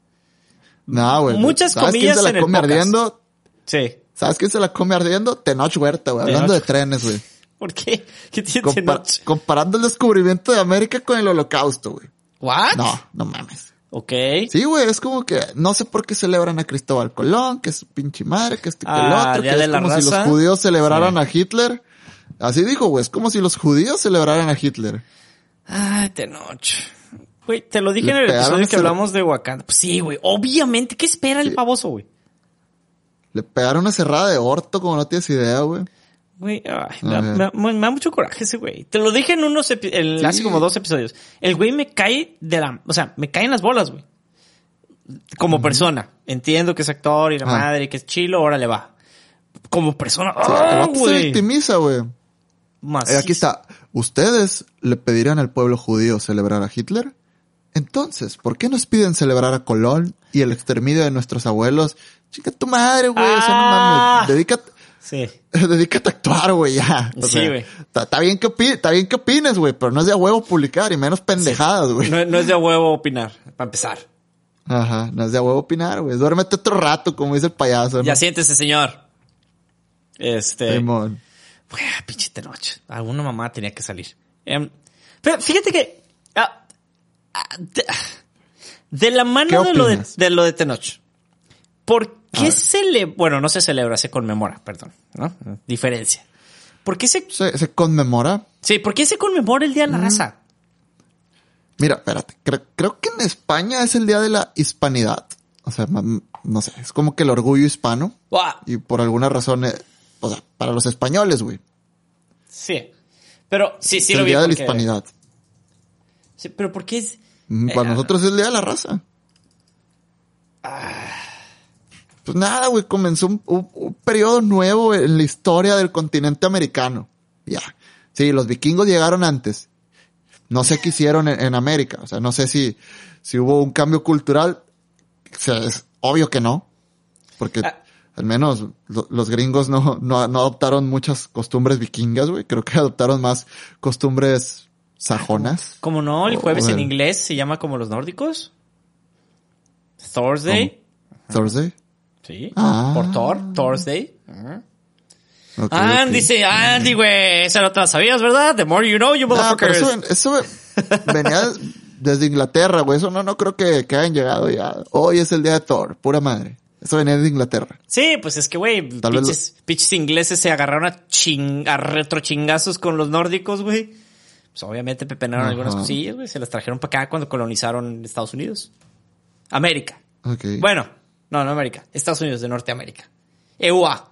No, güey. Muchas ¿Sabes quién comillas se la come ardiendo? Sí. ¿Sabes quién se la come ardiendo? Tenoch Huerta, güey. Hablando de trenes, güey. ¿Por qué? ¿Qué tiene Compa- Tenoch? comparando el descubrimiento de América con el holocausto, güey. ¿What? No, no mames. Ok. Sí, güey, es como que no sé por qué celebran a Cristóbal Colón, que es su pinche madre, que este que el Ah, otro, que es como si los judíos celebraran a Hitler. Así dijo, güey, es como si los judíos celebraran a Hitler. Ay, Tenoch. Güey, te lo dije Le en el episodio que hablamos de Wakanda. Pues sí, güey. Obviamente, ¿qué espera el baboso, güey? Le pegaron una cerrada de orto, como no tienes idea, güey. Güey, me, me da- me da mucho coraje ese güey. Te lo dije en unos en- Sí. hace como dos episodios. El güey me cae de la, o sea, me caen las bolas, güey. Como persona. Entiendo que es actor y la Ah. madre y que es chilo, ahora le va. Como persona, Sí, el ¡ah, vato se victimiza, güey. Eh, aquí está. ¿Ustedes le pedirían al pueblo judío celebrar a Hitler? Entonces, ¿por qué nos piden celebrar a Colón y el exterminio de nuestros abuelos? Chica tu madre, güey. O sea, no Ah. mames. Dedícate, Sí. dedícate a actuar, güey, ya. O Sí, güey. Está bien que está bien que opines, güey, pero no es de a huevo publicar y menos pendejadas, güey. No, no es de a huevo opinar, para empezar. Ajá, no es de a huevo opinar, güey. Duérmete otro rato, como dice el payaso, ¿no? Ya siéntese, señor. Este. Simón. Güey, pinche Tenoch. Alguna mamá tenía que salir. Em, pero fíjate que. ah, ah, de, de la mano ¿Qué de lo de, de lo de Tenoch. ¿Por qué se le. Bueno, no se celebra, se conmemora, perdón. ¿No? Diferencia. ¿Por qué se. Se, se conmemora. Sí, ¿por qué se conmemora el Día de la Raza? Mira, espérate. Creo, creo que en España es el día de la hispanidad. O sea, no sé, es como que el orgullo hispano. Y por alguna razón, eh, o sea, para los españoles, güey. sí. Pero sí, sí es lo el vi. día de la hispanidad. Sí, pero ¿por qué es.? Mm, Eh, Para ah. nosotros es el día de la raza. Pues nada, güey, comenzó un, un- un periodo nuevo en la historia del continente americano. Ya. Sí, los vikingos llegaron antes. No sé qué hicieron en, en América. O sea, no sé si, si hubo un cambio cultural. O sea, es obvio que no. Porque Ah. Al menos lo- los gringos no, no, no adoptaron muchas costumbres vikingas, güey. Creo que adoptaron más costumbres sajonas. Como no, el jueves o en el- inglés se llama como los nórdicos. Thursday. Thursday. Sí. Ah. Por Thor. Thursday. Ok, Andy dice, Andy, güey, esa no te la sabías, ¿verdad? The more you know, you motherfuckers. eso, eso venía desde Inglaterra, güey. Eso no, no creo que, que hayan llegado ya. Hoy es el día de Thor, pura madre. Eso venía de Inglaterra. Sí, pues es que, güey, pinches, pinches ingleses se agarraron a, ching, a retrochingazos con los nórdicos, güey. Pues obviamente pepenaron Ajá. algunas cosillas, güey. Se las trajeron para acá cuando colonizaron Estados Unidos. América. Bueno, no, no América. Estados Unidos de Norteamérica. EUA.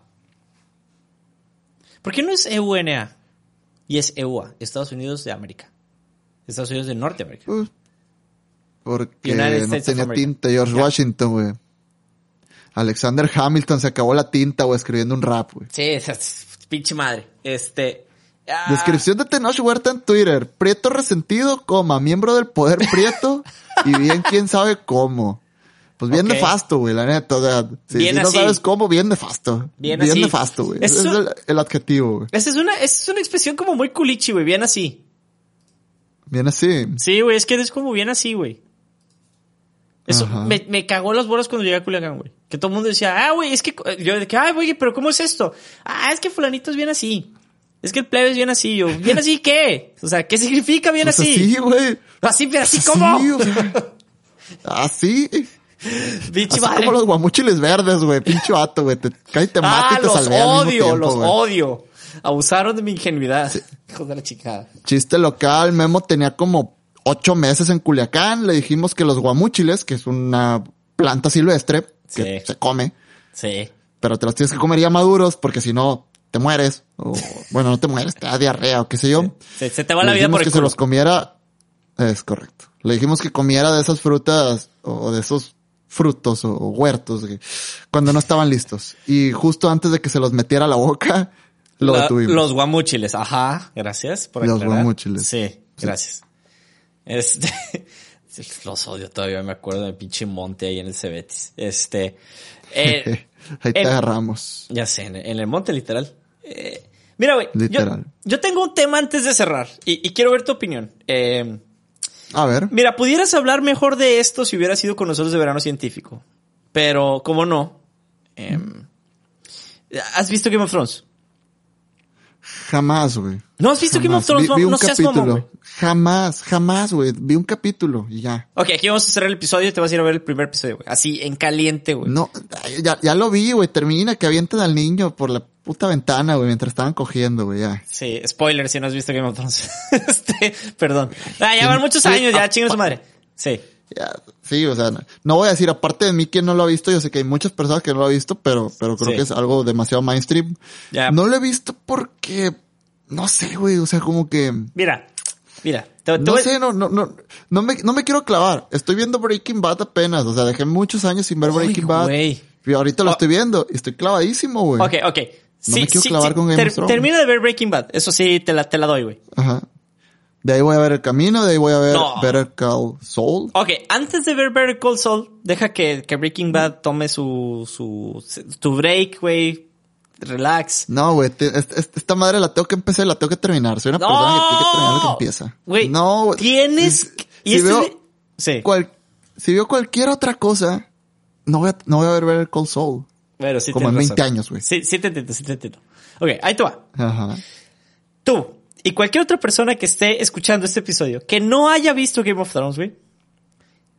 ¿Por qué no es EUNA? Y es EUA, Estados Unidos de América. Estados Unidos de Norteamérica. Pues, porque United no tenía tinta. George. Washington, güey. Alexander Hamilton se acabó la tinta, güey, escribiendo un rap, güey. Sí, esa es- pinche madre. Este. ah, Descripción de Tenoch Huerta en Twitter. Prieto resentido, coma, miembro del poder Prieto y bien quién sabe cómo. Pues bien Ok. nefasto, güey, la neta. O sea, si, Bien si no así. sabes cómo, bien nefasto. Bien Bien, así. nefasto, güey. Ese es el, el adjetivo, güey. Esa es una, esa es una expresión como muy culichi, güey. Bien así. Bien así. Sí, güey, es que es como bien así, güey. Eso Ajá. me, me cagó las bolas cuando llegué a Culiacán, güey. Que todo el mundo decía, ah, güey, es que yo de que, ay, güey, pero ¿cómo es esto? Ah, es que fulanito es bien así. Es que el plebe es bien así. Yo, ¿bien así qué? O sea, ¿qué significa bien Pues así? así, güey. Así, pero así, Así, ¿cómo? o sea, así. Pinche Así como los guamuchiles verdes, güey. Pinche vato, güey. Te cae y te mata Ah, y te los odio, tiempo, los odio. Abusaron de mi ingenuidad. Hijos de la chingada. Chiste local, Memo tenía como ocho meses en Culiacán. Le dijimos que los guamúchiles, que es una planta silvestre que se come, Sí. pero te los tienes que comer ya maduros porque si no te mueres. O, bueno, no te mueres, te da diarrea o qué sé yo. Se, se te va Le la vida por el que se los comiera. Es correcto. Le dijimos que comiera de esas frutas o de esos frutos o, huertos cuando no estaban listos. Y justo antes de que se los metiera a la boca, lo La- detuvimos. los guamuchiles, ajá. Gracias por Los aclarar. guamuchiles. Sí, gracias. Este, los odio todavía, me acuerdo de pinche monte ahí en el Cebetis. Este, eh, Ahí te agarramos. ya sé, en, en el monte literal. Eh, mira, güey, Literal. yo tengo un tema antes de cerrar y, y quiero ver tu opinión. Eh, A ver. Mira, pudieras hablar mejor de esto si hubieras ido con nosotros de verano científico. Pero, como no. em, ¿Has visto Game of Thrones? Jamás, güey. ¿No has visto Game of Jamás. Thrones? Vi, No, vi un no seas mamón, jamás, jamás, güey. Vi un capítulo y ya. Ok, aquí vamos a cerrar el episodio y te vas a ir a ver el primer episodio, güey. Así, en caliente, güey. No, ya, ya lo vi, güey. Termina que avientan al niño por la puta ventana, güey, mientras estaban cogiendo, güey, ya. Sí, spoiler si no has visto Game of Thrones. este, perdón. Ah, ya van muchos años, ya, chingue su madre. Sí. Ya, sí, o sea, no, voy a decir, aparte de mí, quien no lo ha visto, yo sé que hay muchas personas que no lo han visto, pero, pero creo Sí. que es algo demasiado mainstream. Ya. No lo he visto porque, no sé, güey, o sea, como que, Mira, mira. Te, te no voy- sé, no, no, no, no me, no me quiero clavar. Estoy viendo Breaking Bad apenas, o sea, dejé muchos años sin ver Breaking Bad. güey. Y ahorita lo Oh. estoy viendo y estoy clavadísimo, güey. Ok, ok. No me quiero clavar con Game ter-. Termina de ver Breaking Bad. Eso sí, te la, te la doy, güey. Ajá. De ahí voy a ver El Camino, de ahí voy a ver No. Better Call Saul. Ok, antes de ver Better Call Saul, deja que, que Breaking Bad tome su, su, tu break, güey. Relax. No, güey, esta madre la tengo que empezar la tengo que terminar. Soy una persona que tiene que terminar lo que empieza. Güey, no, güey. tienes... Si- y si esto es veo de- Sí. cual- si veo cualquier otra cosa, no voy a, no voy a ver Better Call Saul. Bueno, sí como en tienes 20 razón. años, güey. Sí, sí te entiendo, sí te entiendo. Ok, ahí te va. Ajá. Tú y cualquier otra persona que esté escuchando este episodio que no haya visto Game of Thrones, güey,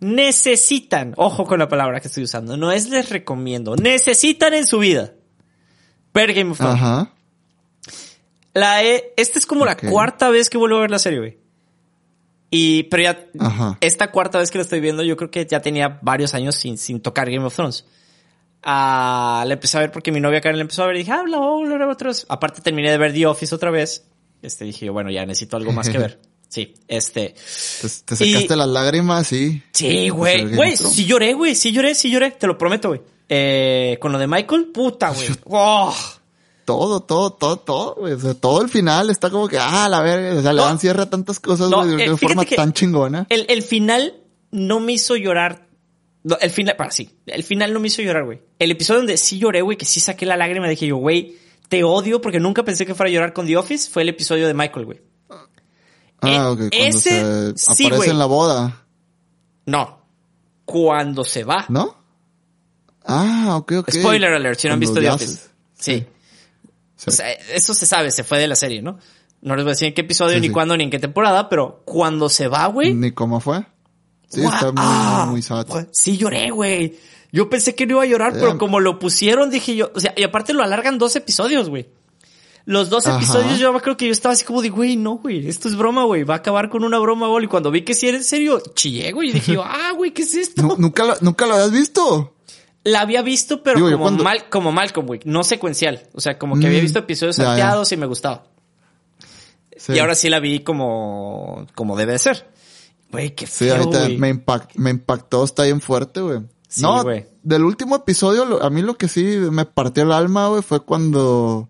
necesitan, ojo con la palabra que estoy usando, no es les recomiendo, necesitan en su vida ver Game of Thrones. Ajá. La esta es como la cuarta vez que vuelvo a ver la serie, güey. Y, pero ya, Ajá. esta cuarta vez que la estoy viendo, yo creo que ya tenía varios años sin, sin tocar Game of Thrones. Ah, la empecé a ver porque mi novia Karen la empezó a ver y dije, ah, la voy a volver a ver otra vez. Aparte terminé de ver The Office otra vez. Este, dije, bueno, ya necesito algo más que ver. Sí, este. Te, te secaste Y- las lágrimas, sí. Sí, güey. Güey, sí lloré, güey. Sí lloré, sí lloré. Te lo prometo, güey. Eh, con lo de Michael, puta, güey. Oh. Todo, todo, todo, todo, güey. O sea, todo el final está como que, ah, la verga. O sea, le No. dan cierre a tantas cosas, No, de eh, una forma tan chingona. El, el final no me hizo llorar. No, el final, para sí. El final no me hizo llorar, güey. El episodio donde sí lloré, güey, que sí saqué la lágrima, dije yo, güey, te odio porque nunca pensé que fuera a llorar con The Office, fue el episodio de Michael, güey. Ah, eh, ok. Cuando ese- se sí, aparece güey. en la boda, No. Cuando se va. ¿no? Ah, ok, ok. Spoiler alert, si no han visto The Office. Sí. sí. O sea, eso se sabe, se fue de la serie, ¿no? No les voy a decir en qué episodio, Sí, ni sí. cuándo, ni en qué temporada, pero cuando se va, güey. Ni cómo fue. Sí, está muy, ah, muy sad. güey, Sí lloré, güey. Yo pensé que no iba a llorar, Eh. pero como lo pusieron, dije yo, o sea, y aparte lo alargan dos episodios, güey. Los dos Ajá. episodios yo creo que yo estaba así como de, güey, no, güey, esto es broma, güey, va a acabar con una broma, güey. Y cuando vi que sí era en serio, chillé, güey, y dije yo, ah, güey, ¿qué es esto? Nu- ¿Nunca lo, nunca lo habías visto? La había visto, pero Digo, como, cuando- mal, como Malcolm, güey, no secuencial. O sea, como que había Mm, visto episodios ya, ya. salteados y me gustaba. Sí. Y ahora sí la vi como, como debe de ser. Güey, qué Sí, feo, ahorita güey. me, impact, me impactó, está bien fuerte, güey. Sí, no, güey. del último episodio, a mí lo que sí me partió el alma, güey, fue cuando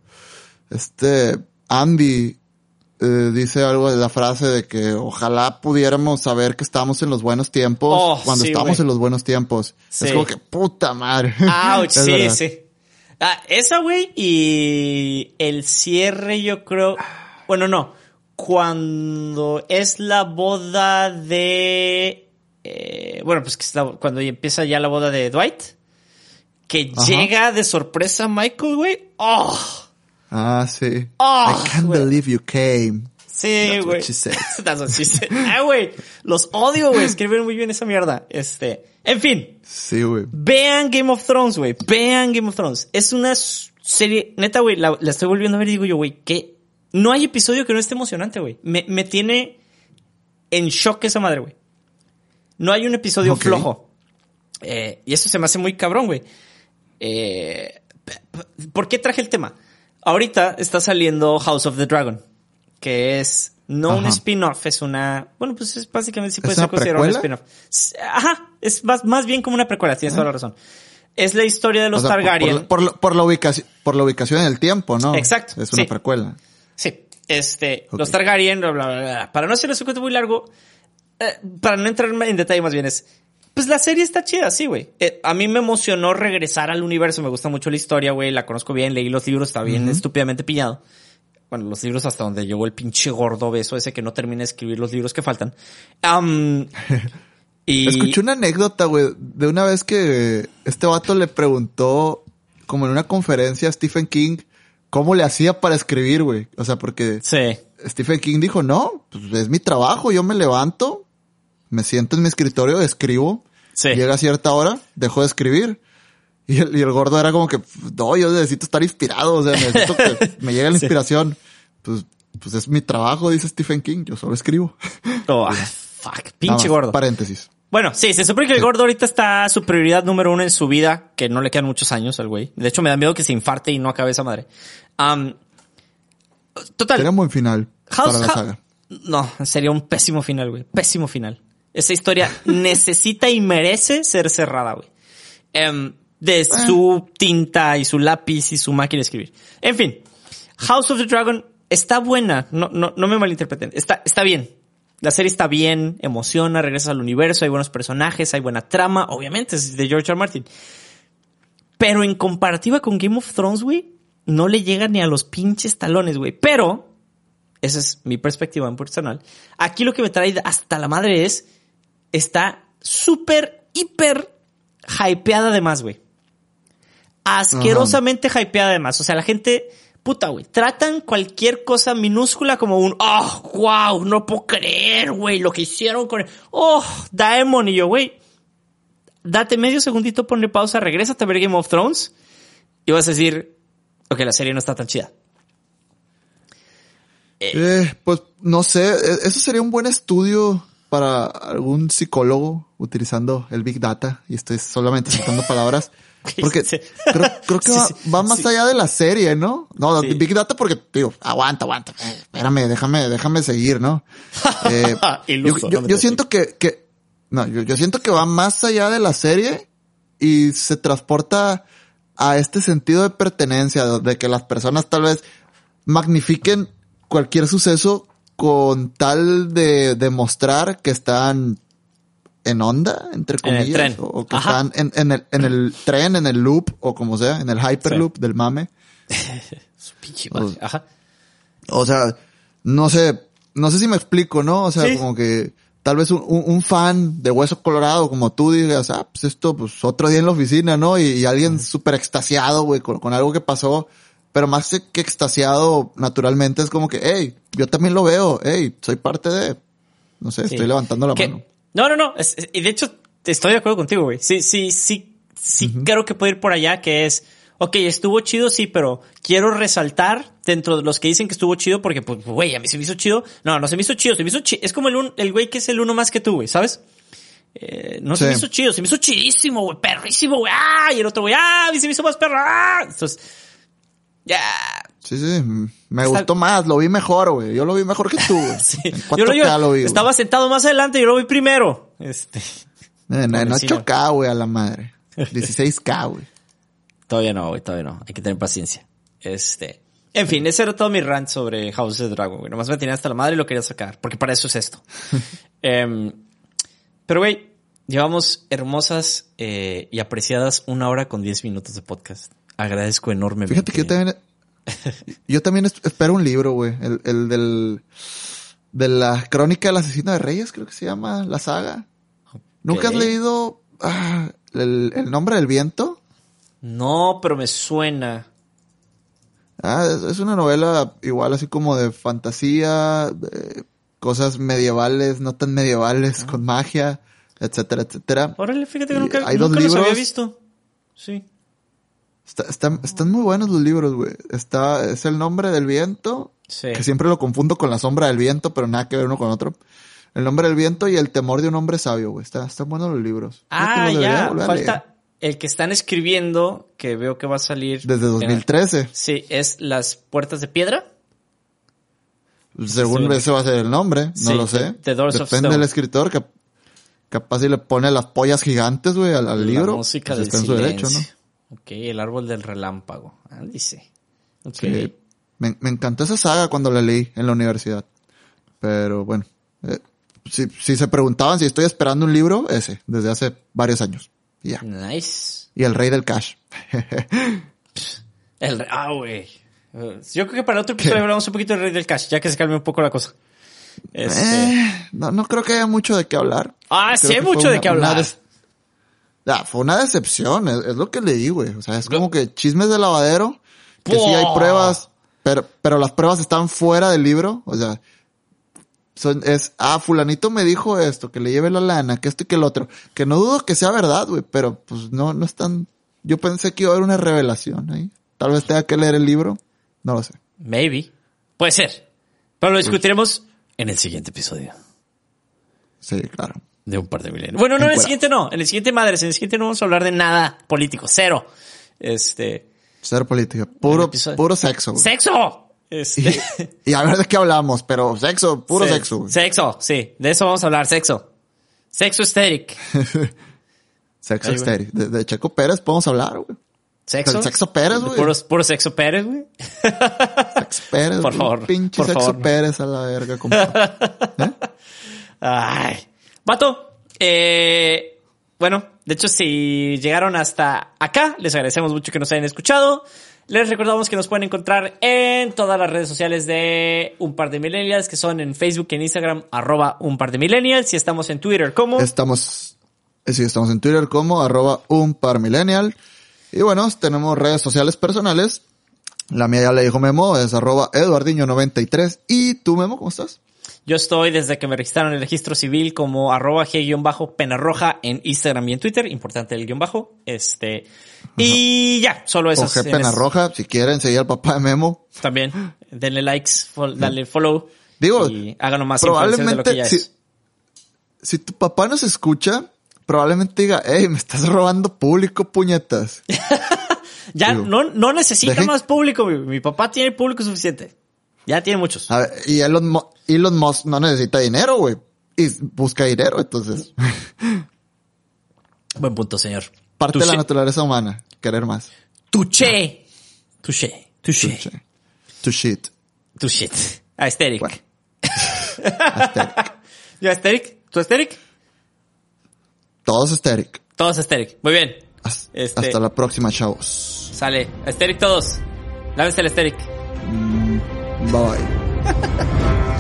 este Andy eh, dice algo de la frase de que ojalá pudiéramos saber que estamos en los buenos tiempos Oh, cuando sí, estamos en los buenos tiempos. Sí. Es como que puta madre. Ouch, sí, verdad. sí. Ah, esa, güey, y el cierre, yo creo. Bueno, no. Cuando es la boda de. Eh, bueno, pues que es la- cuando empieza ya la boda de Dwight. Que Ajá. llega de sorpresa Michael, güey. ¡Oh! Ah, sí. Ah, I can't güey. believe you came. Sí, güey. That's what she said. Ah, güey. Los odio, güey. Escriben muy bien esa mierda. Este. En fin. Sí, güey. Vean Game of Thrones, güey. Vean Game of Thrones. Es una serie, neta, güey, la, la estoy volviendo a ver y digo yo, güey, que no hay episodio que no esté emocionante, güey. Me, me tiene en shock esa madre, güey. No hay un episodio flojo. Eh, y eso se me hace muy cabrón, güey. Eh, ¿Por qué traje el tema? Ahorita está saliendo House of the Dragon, que es no un spin-off, es una, bueno, pues es básicamente sí ¿Es puede ser considerado un spin-off. Ajá, es más, más bien como una precuela, tienes toda la razón. Es la historia de los O sea, por- Targaryen. Por, por la- por la ubicación, por la ubicación en el tiempo, ¿no? Exacto, Es una sí. precuela. Sí, este, los Targaryen, bla, bla, bla, bla. Para no hacer un cuento muy largo, eh, para no entrar en detalle más bien es, pues la serie está chida, sí, güey. Eh, a mí me emocionó regresar al universo, me gusta mucho la historia, güey, la conozco bien, leí los libros, está bien estúpidamente pillado. Bueno, los libros hasta donde llegó el pinche gordo beso ese que no termina de escribir los libros que faltan. Y... Escuché una anécdota, güey, de una vez que este vato le preguntó, como en una conferencia a Stephen King, cómo le hacía para escribir, güey. O sea, porque Sí. Stephen King dijo, no, pues es mi trabajo, yo me levanto, me siento en mi escritorio, escribo, Sí. llega a cierta hora, dejo de escribir. Y el, y el gordo era como que, no, yo necesito estar inspirado, o sea, necesito que me llegue la Sí. inspiración. Pues, pues es mi trabajo, dice Stephen King, yo solo escribo. Oh, fuck, pinche gordo. Paréntesis. Bueno, sí, se supone que el gordo ahorita está su prioridad número uno en su vida, que no le quedan muchos años al güey. De hecho, me da miedo que se infarte y no acabe esa madre. Total. Sería un buen final House- para la House- saga. No, sería un pésimo final, güey. Pésimo final. Esa historia necesita y merece ser cerrada, güey. Em, de su tinta y su lápiz y su máquina de escribir. En fin, House of the Dragon está buena. No, no, no me malinterpreten. Está, está bien. La serie está bien, emociona, regresas al universo, hay buenos personajes, hay buena trama. Obviamente es de George R. R. Martin. Pero en comparativa con Game of Thrones, güey, no le llega ni a los pinches talones, güey. Pero esa es mi perspectiva en personal. Aquí lo que me trae hasta la madre es, está súper, hiper hypeada de más, güey. Asquerosamente hypeada de más. O sea, la gente, puta, güey, tratan cualquier cosa minúscula como un, oh, wow, no puedo creer, güey, lo que hicieron con, oh, Daemon y yo, güey. Date medio segundito, ponle pausa, regrésate a ver Game of Thrones y vas a decir, ok, la serie no está tan chida. Eh, pues no sé, eh, eso sería un buen estudio para algún psicólogo utilizando el Big Data y estoy solamente citando palabras. Porque creo, creo que va, sí, va más sí. allá de la serie, ¿no? No. Big Data porque, digo, aguanta, aguanta, eh, espérame, déjame, déjame seguir, ¿no? Eh, Iluso, yo, siento que, que, no, yo, yo siento que va más allá de la serie y se transporta a este sentido de pertenencia, de que las personas tal vez magnifiquen cualquier suceso con tal de demostrar que están en onda, entre En el comillas, tren. o, o que Ajá. están en, en el, en el tren, en el loop, o como sea, en el hyperloop del mame. Su pinche madre. Ajá. O sea, no sé, no sé si me explico, ¿no? O sea, Sí. como que tal vez un, un- un fan de Hueso Colorado como tú digas, ah, pues esto, pues otro día en la oficina, ¿no? Y, y alguien súper extasiado, güey, con, con algo que pasó, pero más que extasiado, naturalmente es como que, hey, yo también lo veo, hey, soy parte de, no sé, Sí. estoy levantando la mano. No, no, no. es- es- y de hecho, estoy de acuerdo contigo, güey. Sí, sí, sí, sí creo que puede ir por allá, que es, ok, estuvo chido, sí, pero quiero resaltar dentro de los que dicen que estuvo chido, porque, pues, güey, a mí se me hizo chido. No, no se me hizo chido, se me hizo chido. Es como el, un- el güey que es el uno más que tú, güey, ¿sabes? Eh, no se me hizo chido, se me hizo chidísimo, güey, perrísimo, güey. ¡Ah! Y el otro, güey, ¡ah! A mí se me hizo más perro. ¡Ah! Entonces, ya. Sí, sí, me Está- gustó más, lo vi mejor, güey, yo lo vi mejor que tú, güey. Sí. En Yo lo 4K yo lo vi, estaba sentado más adelante y yo lo vi primero. Este. No, no Pobrecillo. 8K, güey, a la madre. 16K, güey. Todavía no, güey, todavía no. Hay que tener paciencia. Este. En fin, ese era todo mi rant sobre House of the Dragon, güey. Nomás me tenía hasta la madre y lo quería sacar, porque para eso es esto. Em, pero, güey, llevamos hermosas eh, y apreciadas una hora con diez minutos de podcast. Agradezco enormemente. Fíjate que yo también, yo también es- espero un libro, güey. El, el del, de la crónica del asesino de reyes, creo que se llama la saga. ¿Nunca has leído ah, el, el nombre del viento? No, pero me suena. Ah, es, es una novela igual así como de fantasía, de cosas medievales, no tan medievales, con magia, etcétera, etcétera. Órale, fíjate que Y nunca, hay dos nunca los había libros. visto. Sí. Está- están, están muy buenos los libros, güey. Está, es el nombre del viento, Sí. que siempre lo confundo con la sombra del viento, pero nada que ver uno con otro. El nombre del viento y el temor de un hombre sabio, güey. Está, están buenos los libros. Ah, los ya. Falta el que están escribiendo, que veo que va a salir. Desde 2013. Sí, es Las Puertas de Piedra. Según Sí. ese va a ser el nombre, no Sí, lo sé. The Doors of Depende del escritor, que capaz si le pone las pollas gigantes, güey, al, al libro. La música pues del está en su derecho, ¿no? Ok, el árbol del relámpago. Ah, dice. Ok. Sí. Me, me encantó esa saga cuando la leí en la universidad. Pero bueno, eh, si, si se preguntaban si estoy esperando un libro, ese, desde hace varios años. Y ya. Nice. Y el rey del cash. El Ah, güey. Yo creo que para el otro episodio hablamos un poquito del Rey del Cash, ya que se calme un poco la cosa. Este... Eh, no, no creo que haya mucho de qué hablar. Ah, sí hay mucho de una- qué una hablar. des- Ya, fue una decepción, es, es lo que le di, güey. O sea, es como que chismes de lavadero, que sí hay pruebas, pero, pero las pruebas están fuera del libro. O sea, son, es, ah, fulanito me dijo esto, que le lleve la lana, que esto y que el otro. Que no dudo que sea verdad, güey, pero pues no, no están, yo pensé que iba a haber una revelación ahí. Tal vez tenga que leer el libro, no lo sé. Maybe. Puede ser. Pero lo discutiremos en el siguiente episodio. Sí, claro. De un par de milenios. Bueno, no, en el siguiente no. En el siguiente, madres, en el siguiente no vamos a hablar de nada político. Cero. Este. Ser política, puro, puro sexo. güey. ¡Sexo! Este. Y a ver de qué hablamos, pero sexo, puro sexo. güey. Sexo, sí. De eso vamos a hablar, sexo. Sexo estético. Sexo estéril. De, de Checo Pérez podemos hablar, güey. ¿Sexo? Sexo Pérez, güey. Puro, puro sexo Pérez, güey. Sexo Pérez. Por güey. favor, Pinche por sexo favor. Pérez a la verga, compa. ¿Eh? Ay. Vato, eh, bueno, de hecho, si llegaron hasta acá, les agradecemos mucho que nos hayan escuchado. Les recordamos que nos pueden encontrar en todas las redes sociales de Un Par de Millennials, que son en Facebook y en Instagram, arroba Un Par de Millennials. Y estamos en Twitter como... Estamos, eh, sí, estamos en Twitter como arroba un par millennial. Y bueno, tenemos redes sociales personales. La mía ya le dijo Memo, es arroba eduardiño93. ¿Y tú, Memo, cómo estás? Yo estoy desde que me registraron en el registro civil como arroba g-pena roja en Instagram y en Twitter. Importante el guion bajo. Este. Y ya, solo esas. G en Pena es- Roja, si quieren seguir al papá de Memo. También. Denle likes, fol- dale follow. Digo, y háganlo más influencer de lo que ya probablemente, si, es. si tu papá nos escucha, probablemente diga, hey, me estás robando público, puñetas. Ya digo, no, no necesita dejen- más público. Mi, mi papá tiene público suficiente. Ya tiene muchos. A ver, y Elon, Elon Musk no necesita dinero, güey. Y busca dinero, entonces. Buen punto, señor. Parte de la Touché. naturaleza humana, querer más. Touché. Touché. Touché. Touché. To shit. Tu shit. Aesthetic. Bueno. Aesthetic. ¿Yo aesthetic? ¿Tu aesthetic? Todos aesthetic. Todos aesthetic. Muy bien. Hasta, Este- hasta la próxima, chavos. Sale. Aesthetic todos. Lávense el aesthetic. Bye bye.